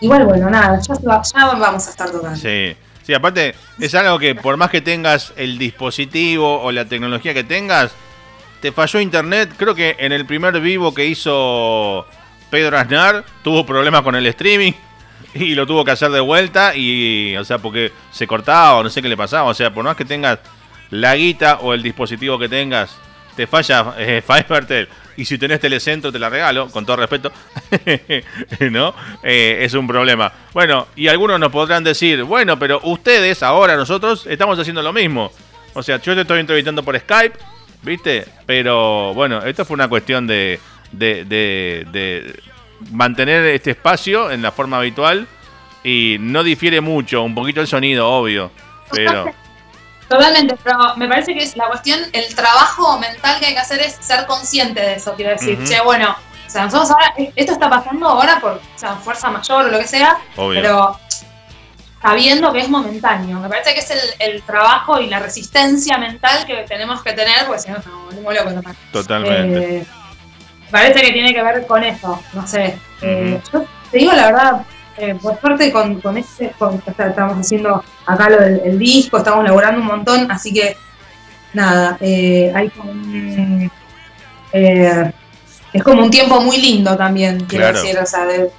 Igual, bueno, nada, ya, ya vamos a estar tocando. Sí, sí, aparte es algo que por más que tengas el dispositivo o la tecnología que tengas, te falló internet. Creo que en el primer vivo que hizo Pedro Aznar tuvo problemas con el streaming y lo tuvo que hacer de vuelta y, o sea, porque se cortaba o no sé qué le pasaba. O sea, por más que tengas la guita o el dispositivo que tengas, te falla eh, Fivertel. Y si tenés telecentro, te la regalo, con todo respeto. ¿No? Eh, es un problema. Bueno, y algunos nos podrán decir, bueno, pero ustedes, ahora nosotros, estamos haciendo lo mismo. O sea, yo te estoy entrevistando por Skype, ¿viste? Pero bueno, esto fue una cuestión de, de, de- de mantener este espacio en la forma habitual. Y no difiere mucho, un poquito el sonido, obvio. Pero. Totalmente, pero me parece que es la cuestión, el trabajo mental que hay que hacer es ser consciente de eso. Quiero decir, Ujú. che, bueno, O sea, nosotros ahora, esto está pasando ahora por o sea, fuerza mayor o lo que sea, Obvio. pero sabiendo que es momentáneo. Me parece que es el, el trabajo y la resistencia mental que tenemos que tener, porque si no, nos volvemos locos. Totalmente. Eh, parece que tiene que ver con eso, no sé. Eh, Yo te digo la verdad, eh, por suerte con, con este, con- estamos haciendo acá lo del el disco, estamos laburando un montón, así que nada, eh, hay como un... eh, es como un tiempo muy lindo también, quiero Claro. decir, o sea, de-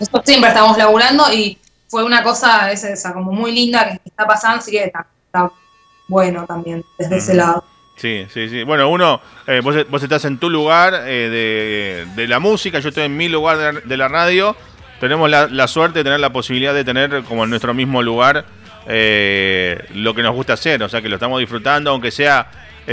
nosotros siempre estamos laburando y fue una cosa esa, esa como muy linda que está pasando, así que está, está bueno también desde ese lado. Sí, sí, sí. Bueno, uno, eh, vos, estás en tu lugar eh, de, la música, yo estoy en mi lugar de, la radio. Tenemos la, suerte de tener la posibilidad de tener como en nuestro mismo lugar eh, lo que nos gusta hacer, o sea que lo estamos disfrutando, aunque sea,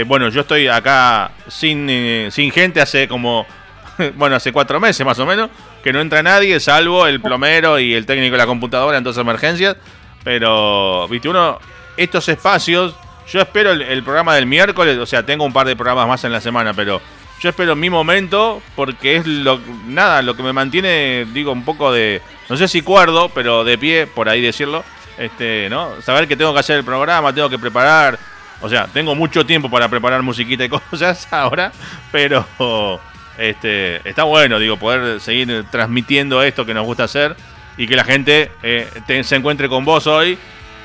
bueno, yo estoy acá sin, sin gente hace como, bueno, hace cuatro meses más o menos, que no entra nadie, salvo el plomero y el técnico de la computadora en todas emergencias, pero, viste, uno, estos espacios, yo espero el, programa del miércoles, o sea, tengo un par de programas más en la semana, pero yo espero mi momento porque es lo nada, lo que me mantiene, digo, un poco de, no sé si cuerdo, pero de pie, por ahí decirlo, este, ¿no? Saber que tengo que hacer el programa, tengo que preparar, o sea, tengo mucho tiempo para preparar musiquita y cosas ahora, pero este, está bueno, digo, poder seguir transmitiendo esto que nos gusta hacer y que la gente eh, se encuentre con vos hoy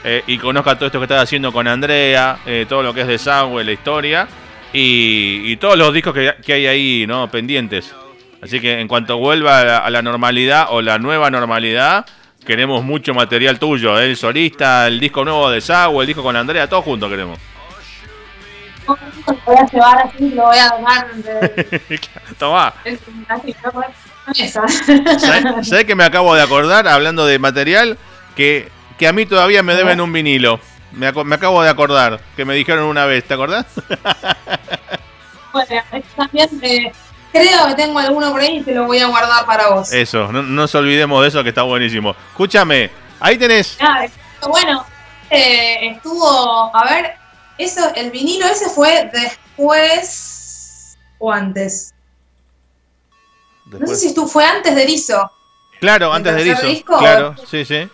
eh, y conozca todo esto que estás haciendo con Andrea, eh, todo lo que es de Desagüe, la historia y, y todos los discos que, que hay ahí, ¿no? Pendientes. Así que en cuanto vuelva a la, a la normalidad o la nueva normalidad, queremos mucho material tuyo, ¿eh? el solista, el disco nuevo de Desagüe, el disco con Andrea, todo junto queremos. Lo voy a llevar así, lo voy a donar de, Tomá. así, ¿no? Con esa. ¿Sabés sabés que me acabo de acordar, hablando de material, que, que a mí todavía me deben un vinilo? Me, me acabo de acordar, que me dijeron una vez, ¿te acordás? Bueno, también eh, creo que tengo alguno por ahí y te lo voy a guardar para vos. Eso, no, no nos olvidemos de eso que está buenísimo. Escúchame, ahí tenés. Nada, bueno, eh, estuvo, a ver, eso, el vinilo ese fue después o antes. No sé si tú fue antes de Erizo. Claro, ¿el antes de Erizo. disco? Claro, sí, sí.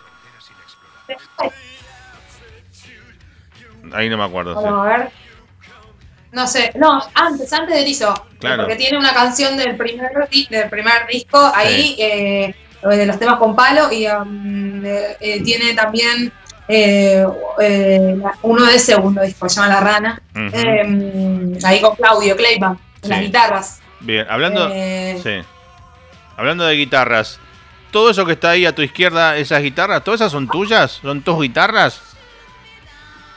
Ahí no me acuerdo. sí. Vamos a ver. No sé, no, antes, antes de Erizo. Claro. Porque tiene una canción del primer, del primer disco ahí, eh, de los temas con palo, y um, eh, eh, tiene también eh, eh, uno del segundo disco, se llama La Rana. Eh, ahí con Claudio Kleiman, en las guitarras. Bien, hablando, Eh, sí. hablando de guitarras, todo eso que está ahí a tu izquierda, esas guitarras, ¿todas esas son tuyas? ¿Son tus guitarras?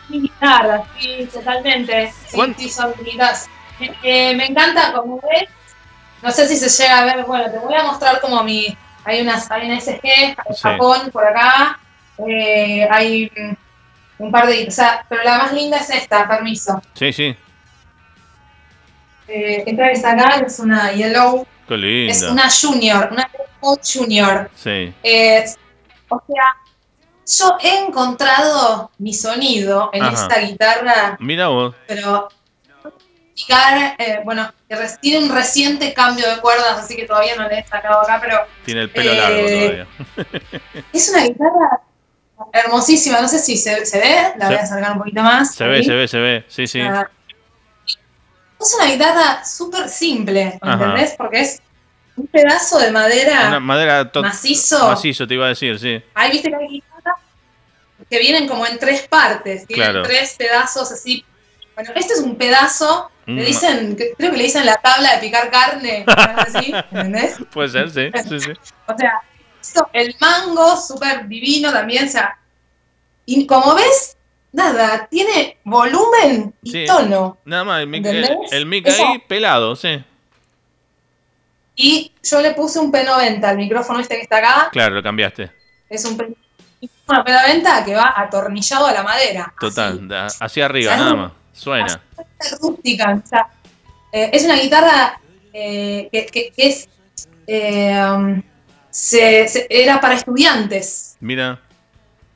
Mi guitarra, sí, totalmente. Sí, ¿Cuán- sí, son guitarras. Eh, eh, me encanta, como ves, no sé si se llega a ver, bueno, te voy a mostrar como mi, hay unas, hay una SG, hay Sí. Japón por acá, eh, hay un par de, o sea, pero la más linda es esta, permiso. Sí, sí. Eh, esta que está acá es una Yellow, Qué es linda. una Junior, una Yellow Junior. Sí. Eh, o sea, yo he encontrado mi sonido en Ajá. esta guitarra Mira vos. pero eh, bueno, tiene un reciente cambio de cuerdas, así que todavía no le he sacado acá, pero Tiene el pelo Eh, largo todavía. es una guitarra hermosísima, no sé si se, se ve, la Se- voy a acercar un poquito más. Se ve, se ve, se ve. Sí, sí. Ah, Es una guitarra súper simple, Ajá. ¿entendés? Porque es un pedazo de madera Una madera macizo. macizo, te iba a decir, sí. Ahí viste que hay guitarras que vienen como en tres partes, tienen Claro. tres pedazos así. Bueno, este es un pedazo, Un le dicen, creo que le dicen la tabla de picar carne, así, ¿entendés? Puede ser, sí, sí, sí. O sea, esto, el mango, súper divino también, o sea, y como ves, nada, tiene volumen y Sí. tono. Nada más, el mic, el, el mic ahí pelado, sí. Y yo le puse un P90 al micrófono este que está acá, Claro, lo cambiaste. es un P- una P90 que va atornillado a la madera. Total, así. hacia arriba, nada más. Suena. rústica. O sea, eh, es una guitarra eh, que, que- que es. eh, um, se- se- era para estudiantes. Mira,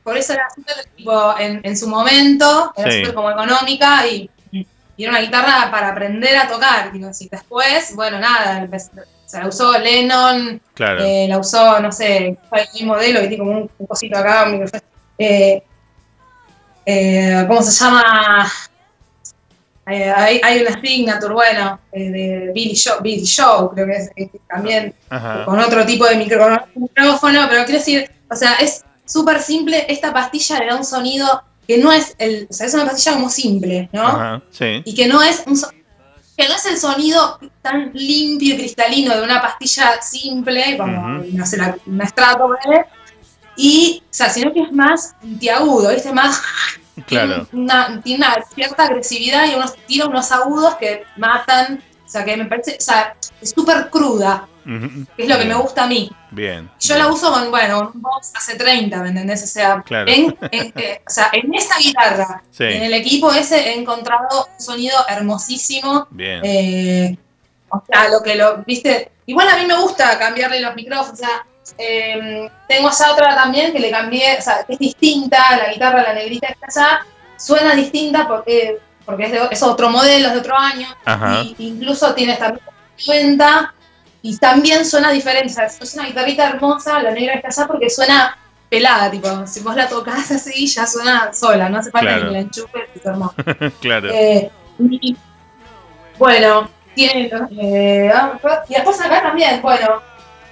Por eso era súper tipo en, en su momento, era Sí. súper como económica y, y era una guitarra para aprender a tocar. Digo, si después, bueno, nada, empe- O sea, la usó Lennon, Claro. eh, la usó, no sé, un modelo que tiene como un, un cosito acá, un micrófono. Eh, eh, ¿Cómo se llama? Hay, hay una signature, bueno, de Billy Joe, Billy Joe, creo que es, también Ajá. con otro tipo de micro- micrófono, pero quiero decir, o sea, es súper simple, esta pastilla le da un sonido que no es el, o sea, es una pastilla como simple, ¿no? Ajá. Sí. Y que no es un so- que no es el sonido tan limpio y cristalino de una pastilla simple, como, no sé, la, una Strato, ¿eh? y, o sea, sino que es más antiagudo, ¿viste? Más Claro. una, tiene una cierta agresividad y unos tira unos agudos que matan. O sea, que me parece, o sea, es súper cruda, Que es lo que me gusta a mí. Bien. Yo la uso con, bueno, un Boss hace 30, ¿me entendés? O sea, Claro. en, en- eh, o sea, en esta guitarra, Sí. en el equipo ese, he encontrado un sonido hermosísimo. Bien. Eh, o sea, lo que lo, viste, igual a mí me gusta cambiarle los micrófonos, o sea, eh, tengo esa otra también que le cambié, o sea, que es distinta, la guitarra, la negrita que está allá, suena distinta porque, porque es, de- es otro modelo, es de otro año, y incluso tiene también cuenta y también suena diferente, o sea, es una guitarrita hermosa, la negra está allá, porque suena pelada, tipo, si vos la tocas así, ya suena sola, no hace falta Claro. que la enchufes, es hermoso. claro. Eh, y, bueno, tiene. eh, ah, y después acá también, bueno.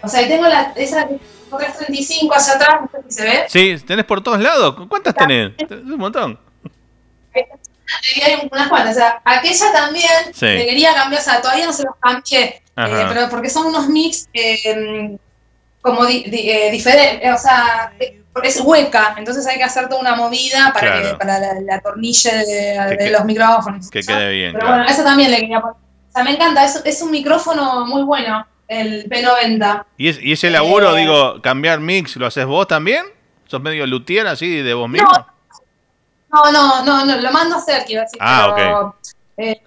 O sea, tengo la, esa 335 hacia atrás, no sé si se ve. Sí, tenés por todos lados. ¿Cuántas? Tenés un montón. Y hay unas cuantas. O sea, aquella también Sí. quería cambiar, o sea, todavía no se los cambié. Eh, pero porque son unos mix eh, como di- di- eh, diferentes, o sea, eh, es hueca, entonces hay que hacer toda una movida para, Claro. que, para la, la tornilla de, los micrófonos. Que quede bien. Pero claro. bueno, eso también le quería poner. O sea, me encanta, es, es un micrófono muy bueno, el P90. ¿Y, es- y ese laburo, Eh, digo, cambiar mix, ¿lo haces vos también? ¿Sos medio luthier así de vos mismo? No, no, no, no, lo mando a hacer, quiero decir. Ah, pero, eh,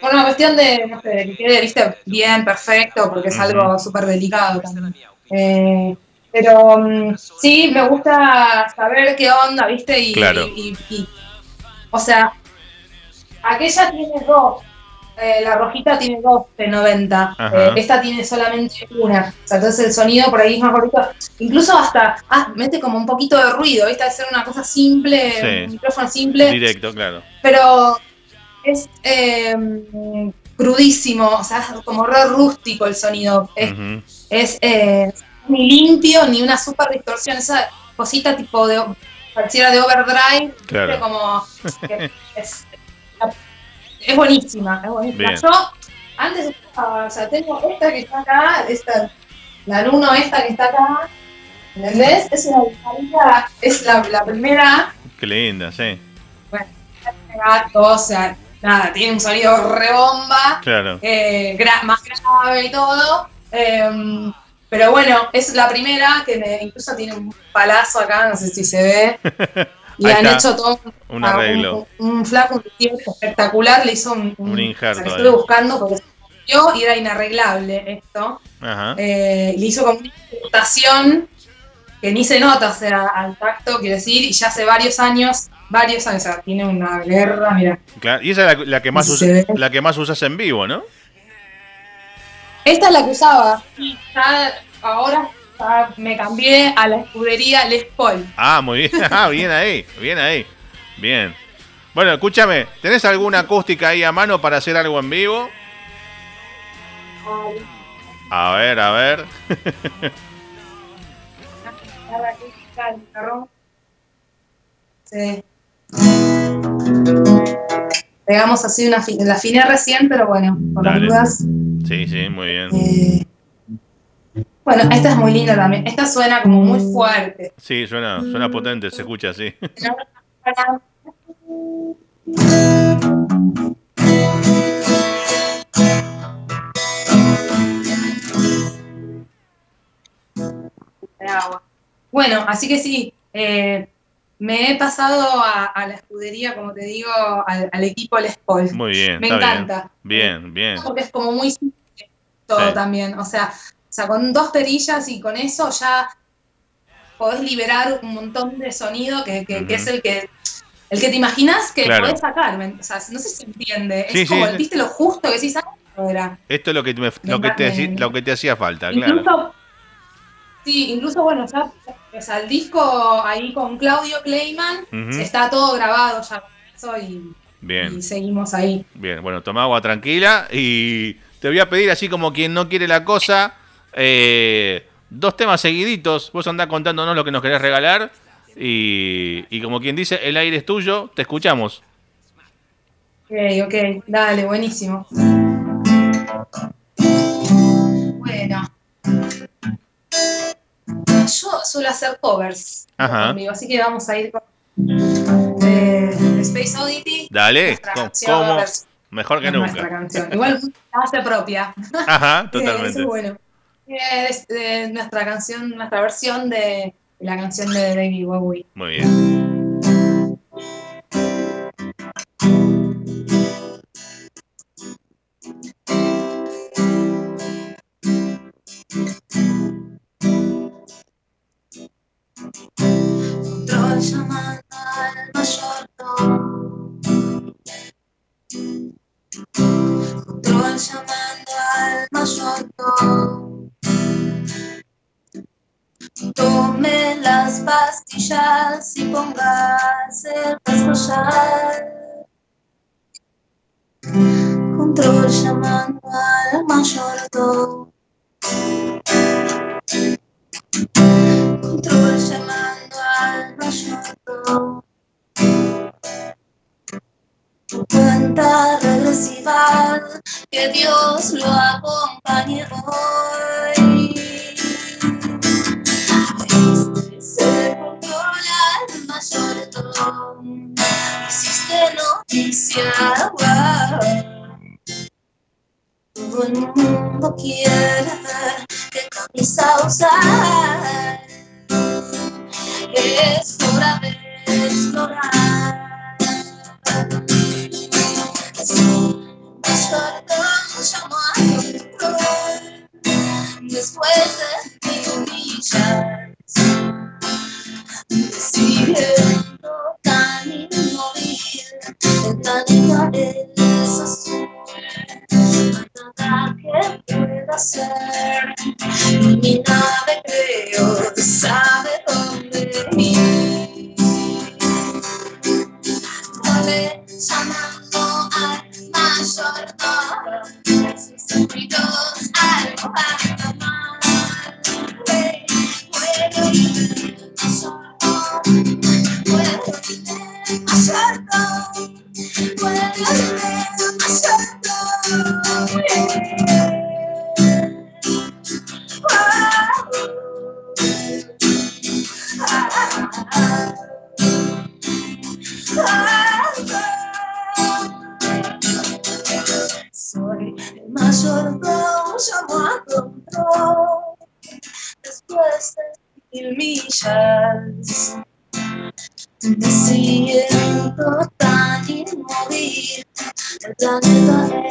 por una cuestión de, no sé, de que quede, viste, bien, perfecto, porque es algo súper delicado también. Eh, pero mm, sí, me gusta saber qué onda, viste, y, Claro. y- y- y- o sea, aquella tiene dos, eh, la rojita tiene dos P90, Ajá. eh, esta tiene solamente una, o sea, entonces el sonido por ahí es más bonito, incluso hasta ah, mete como un poquito de ruido, viste, de ser una cosa simple, Sí. un micrófono simple, Directo, claro. pero es eh, crudísimo, o sea, es como re rústico el sonido, es es eh, ni limpio ni una super distorsión, esa cosita tipo de pareciera de overdrive, ¿viste? Claro. como que es, es buenísima, es buenísima. Bien. Yo antes estaba, o sea, tengo esta que está acá, esta, la Luno esta que está acá, ¿entendés? Es una guitarrita, es la, la primera Qué linda, sí. gato, o sea, nada, tiene un sonido rebomba, Claro. eh, gra- más grave y todo. eh, pero bueno, es la primera que me, incluso tiene un palazo acá, no sé si se ve. Y Ahí han está, hecho todo un ah, arreglo. Un, un flaco, un tío espectacular, le hizo un, Un injerto o sea, estuve buscando porque yo y era inarreglable esto. Ajá. Eh, le hizo como una incrustación que ni se nota, o sea, al tacto, quiero decir, y ya hace varios años, varios años, o sea, tiene una guerra, mira. Claro, Y esa es la, la que más usa- la que más usas en vivo, ¿no? Esta es la que usaba. Y ya ahora ya me cambié a la escudería Les Paul. Ah, muy bien. Ah, bien ahí. Bien ahí. Bien. Bueno, escúchame, ¿tenés alguna acústica ahí a mano para hacer algo en vivo? A ver, a ver. Sí. Pegamos así una la afiné recién, pero bueno, por las dudas. Sí, sí, muy bien. eh, bueno, esta es muy linda también. Esta suena como muy fuerte. Sí, suena, suena potente, se escucha así. Bueno, así que sí, eh, me he pasado a, a la escudería, como te digo, al, al equipo Les Paul. Muy bien, Me está encanta. bien. Bien, bien. Porque es como muy simple todo Sí. también. O sea, sea, con dos perillas y con eso ya podés liberar un montón de sonido que, que- es el que el que te imaginas que Claro. podés sacar. ¿me- O sea, no sé si se entiende. Sí, es como, sí. viste lo justo que decís, ah, era. Esto es lo que, me- lo que, te, lo que te hacía falta, claro. Incluso, sí, incluso, bueno, ya, o sea, el disco ahí con Claudio Kleiman está todo grabado ya eso y, Bien. y seguimos ahí. Bien, bueno, toma agua tranquila y te voy a pedir, así como quien no quiere la cosa, eh, dos temas seguiditos. Vos andás contándonos lo que nos querés regalar y, y como quien dice, el aire es tuyo, te escuchamos. Ok, ok, dale, buenísimo. Bueno. Yo suelo hacer covers Ajá. conmigo, así que vamos a ir con eh, Space Oddity. Dale, ¿cómo? Mejor que nunca. canción. Igual hace propia. Ajá, Eso totalmente. es bueno. Es eh, nuestra canción, nuestra versión de la canción de David Bowie. Muy bien. Control llamando al mayordomo. Control llamando al mayordomo. Tome las pastillas y póngase el pastillar. Control llamando al mayordomo. Control llamando al mayordomo. Cuenta regresiva, que Dios lo acompañe hoy. Mayordomo. Hiciste noticia, wow. Todo el mundo quiere ver qué camisa usar. Es hora de explorar. Después de mi humillar. Es hay nada que pueda hacer. Mi nave creo sabe dónde ir. Vuelve llamando al mayordomo. Siento tan inmóvil, el planeta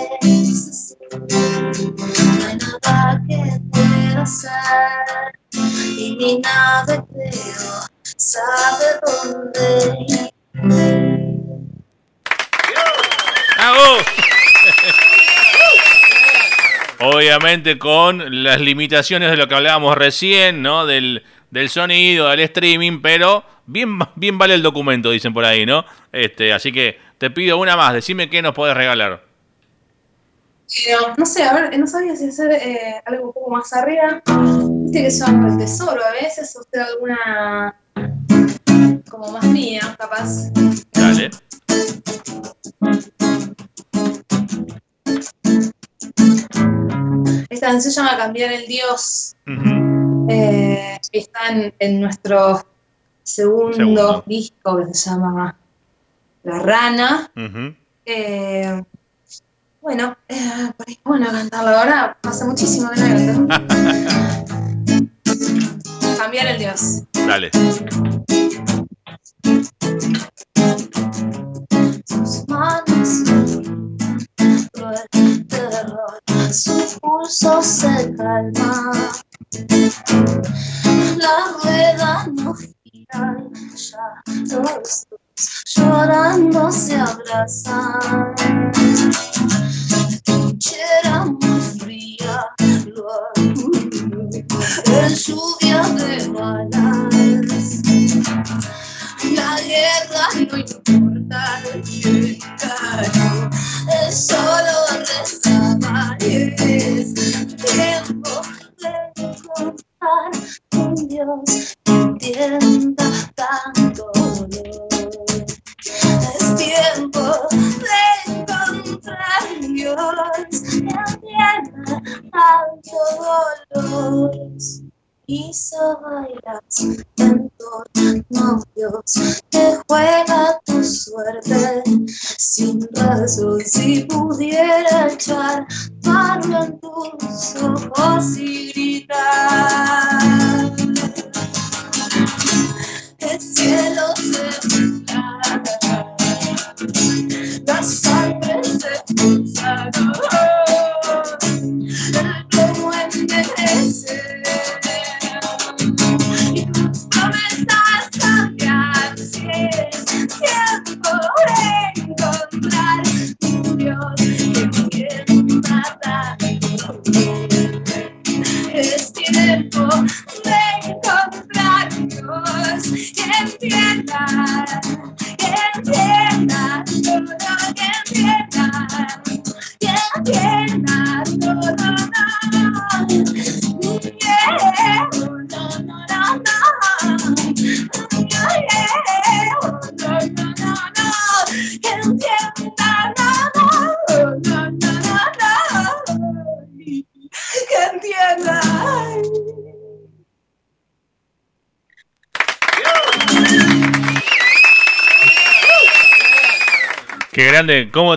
Obviamente con las limitaciones de lo que hablábamos recién, ¿no? Del, del sonido, del streaming, pero bien, bien vale el documento, dicen por ahí, ¿no? Este, así que te pido una más, decime qué nos podés regalar. Pero, no sé, a ver, no sabía si hacer eh, algo un poco más arriba. Viste que son el tesoro a veces, o sea, alguna como más mía, capaz. Dale. Esta canción se llama Cambiar el Dios. Ujú. Eh, está en, en nuestro segundo, Segundo. disco que se llama La Rana. Eh, bueno, eh, por ahí, bueno, cantarla ahora hace muchísimo que no la. Cambiar el Dios. Dale. sus manos su pulso se calma. La rueda no gira ya, los dos llorando se abrazan. Era muy fría, lo lluvia de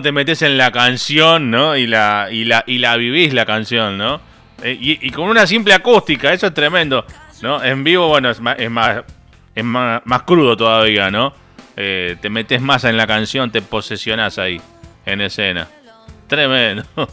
te metes en la canción, ¿no? Y la, y la, y la vivís la canción, ¿no? Eh, y, y con una simple acústica, eso es tremendo, ¿no? En vivo, bueno, es más, es más, es más, más crudo todavía, ¿no? Eh, te metes más en la canción, te posesionás ahí, en escena. Tremendo.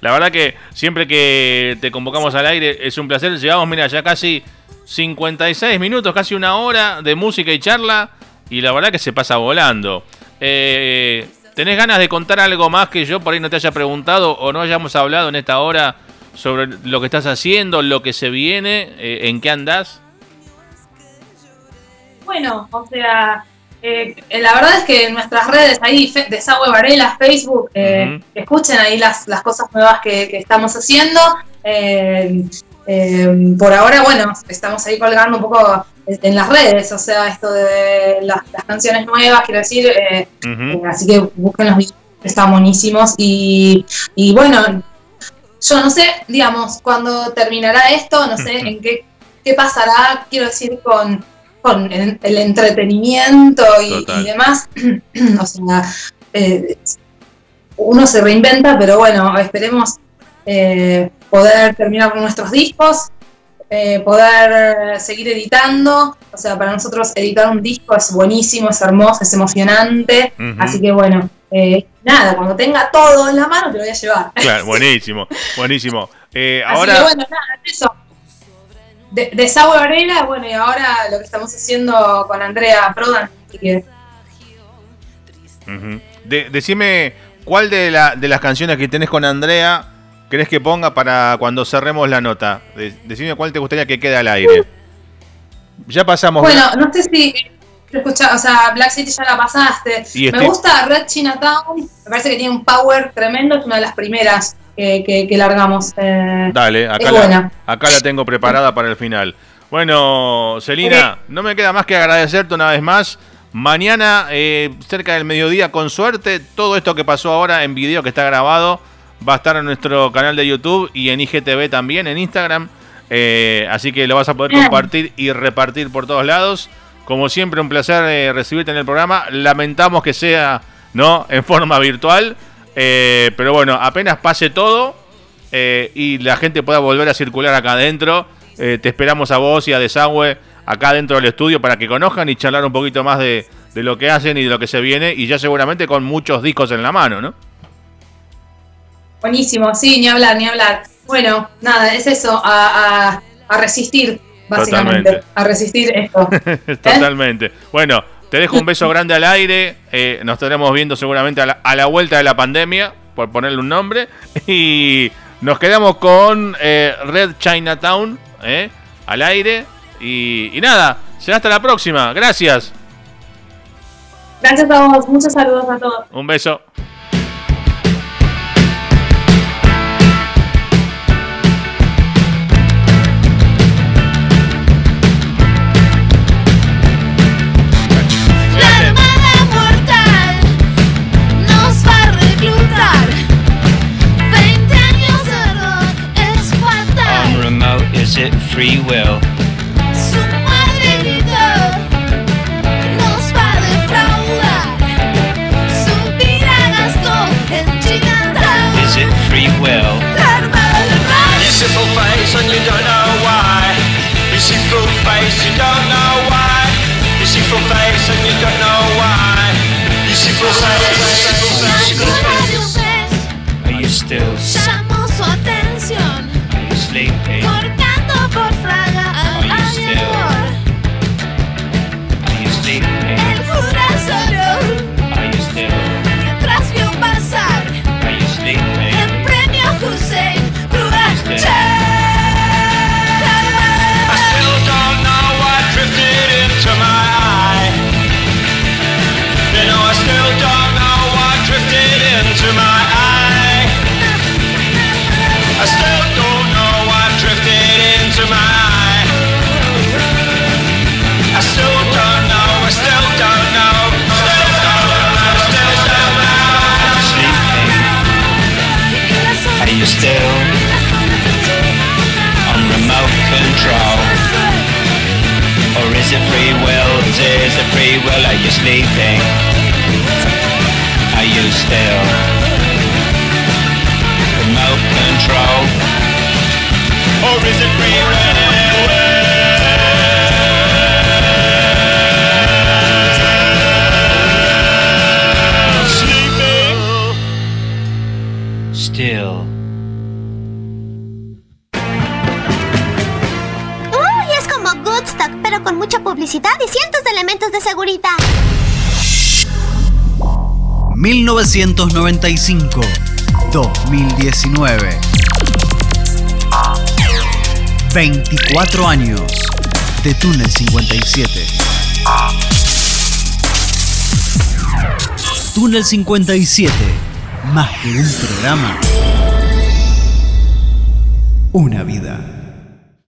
La verdad que siempre que te convocamos al aire es un placer. Llevamos, mira, ya casi 56 minutos, casi una hora de música y charla. Y la verdad que se pasa volando. Eh, ¿Tenés ganas de contar algo más que yo por ahí no te haya preguntado o no hayamos hablado en esta hora sobre lo que estás haciendo, lo que se viene, eh, en qué andás? Bueno, o sea, eh, la verdad es que en nuestras redes ahí, Desagüe Varela, Facebook, eh, escuchen ahí las, las cosas nuevas que, que estamos haciendo. Eh, eh, por ahora, bueno, estamos ahí colgando un poco en las redes, o sea, esto de las, las canciones nuevas, quiero decir, eh, eh, así que busquen los videos están buenísimos. Y, y bueno, yo no sé, digamos, cuándo terminará esto, no sé en qué, qué pasará, quiero decir, con, con el, el entretenimiento y demás. o sea, eh, uno se reinventa, pero bueno, esperemos eh, poder terminar con nuestros discos, eh, poder seguir editando. O sea, para nosotros editar un disco es buenísimo, es hermoso, es emocionante. Así que bueno, eh, nada, cuando tenga todo en la mano te lo voy a llevar. Claro, buenísimo, buenísimo. Eh, Así ahora, que bueno, nada, eso. De, Desagüe Varela, bueno, y ahora lo que estamos haciendo con Andrea Prodan. Así que, Ujú. De- decime cuál de, la- de las canciones que tenés con Andrea crees que ponga para cuando cerremos la nota. De- decime cuál te gustaría que quede al aire. Ya pasamos. bueno, no sé si escucha- o sea, Black City ya la pasaste. Y Me este- gusta Red Chinatown, me parece que tiene un power tremendo, es una de las primeras que, que- que largamos. eh, Dale, acá la, buena. acá la tengo preparada para el final. Bueno, Celina, no me queda más que agradecerte una vez más. Mañana, eh, cerca del mediodía, con suerte, todo esto que pasó ahora en video que está grabado va a estar en nuestro canal de YouTube y en IGTV también, en Instagram. Eh, así que lo vas a poder compartir y repartir por todos lados. Como siempre, un placer eh, recibirte en el programa. Lamentamos que sea no en forma virtual. eh, pero bueno, apenas pase todo y la gente pueda volver a circular acá adentro, te esperamos a vos y a Desagüe acá dentro del estudio para que conozcan y charlar un poquito más de, de lo que hacen y de lo que se viene. Y ya seguramente con muchos discos en la mano, ¿no? Buenísimo, sí, ni hablar, ni hablar. Bueno, nada, es eso, a, a- a resistir, básicamente. Totalmente. A resistir esto. Totalmente. Bueno, te dejo un beso grande al aire. eh, nos estaremos viendo seguramente a la, a la vuelta de la pandemia, por ponerle un nombre. Y nos quedamos con eh, Red Chinatown ¿eh? al aire. Y, y nada, será hasta la próxima. Gracias. Gracias a vos, muchos saludos a todos. Un beso. En Chinatown. Is it free will? La armada del You rock. face and you don't know why. You see face, you don't know why. You see face and you don't know why. You see full face. Radio Fest Are you still still on remote control? Or is it free will? Is it free will? Are you sleeping? Are you still remote control? Or is it free will? 1995 2019 24 años de Túnel 57 Túnel 57 más que un programa una vida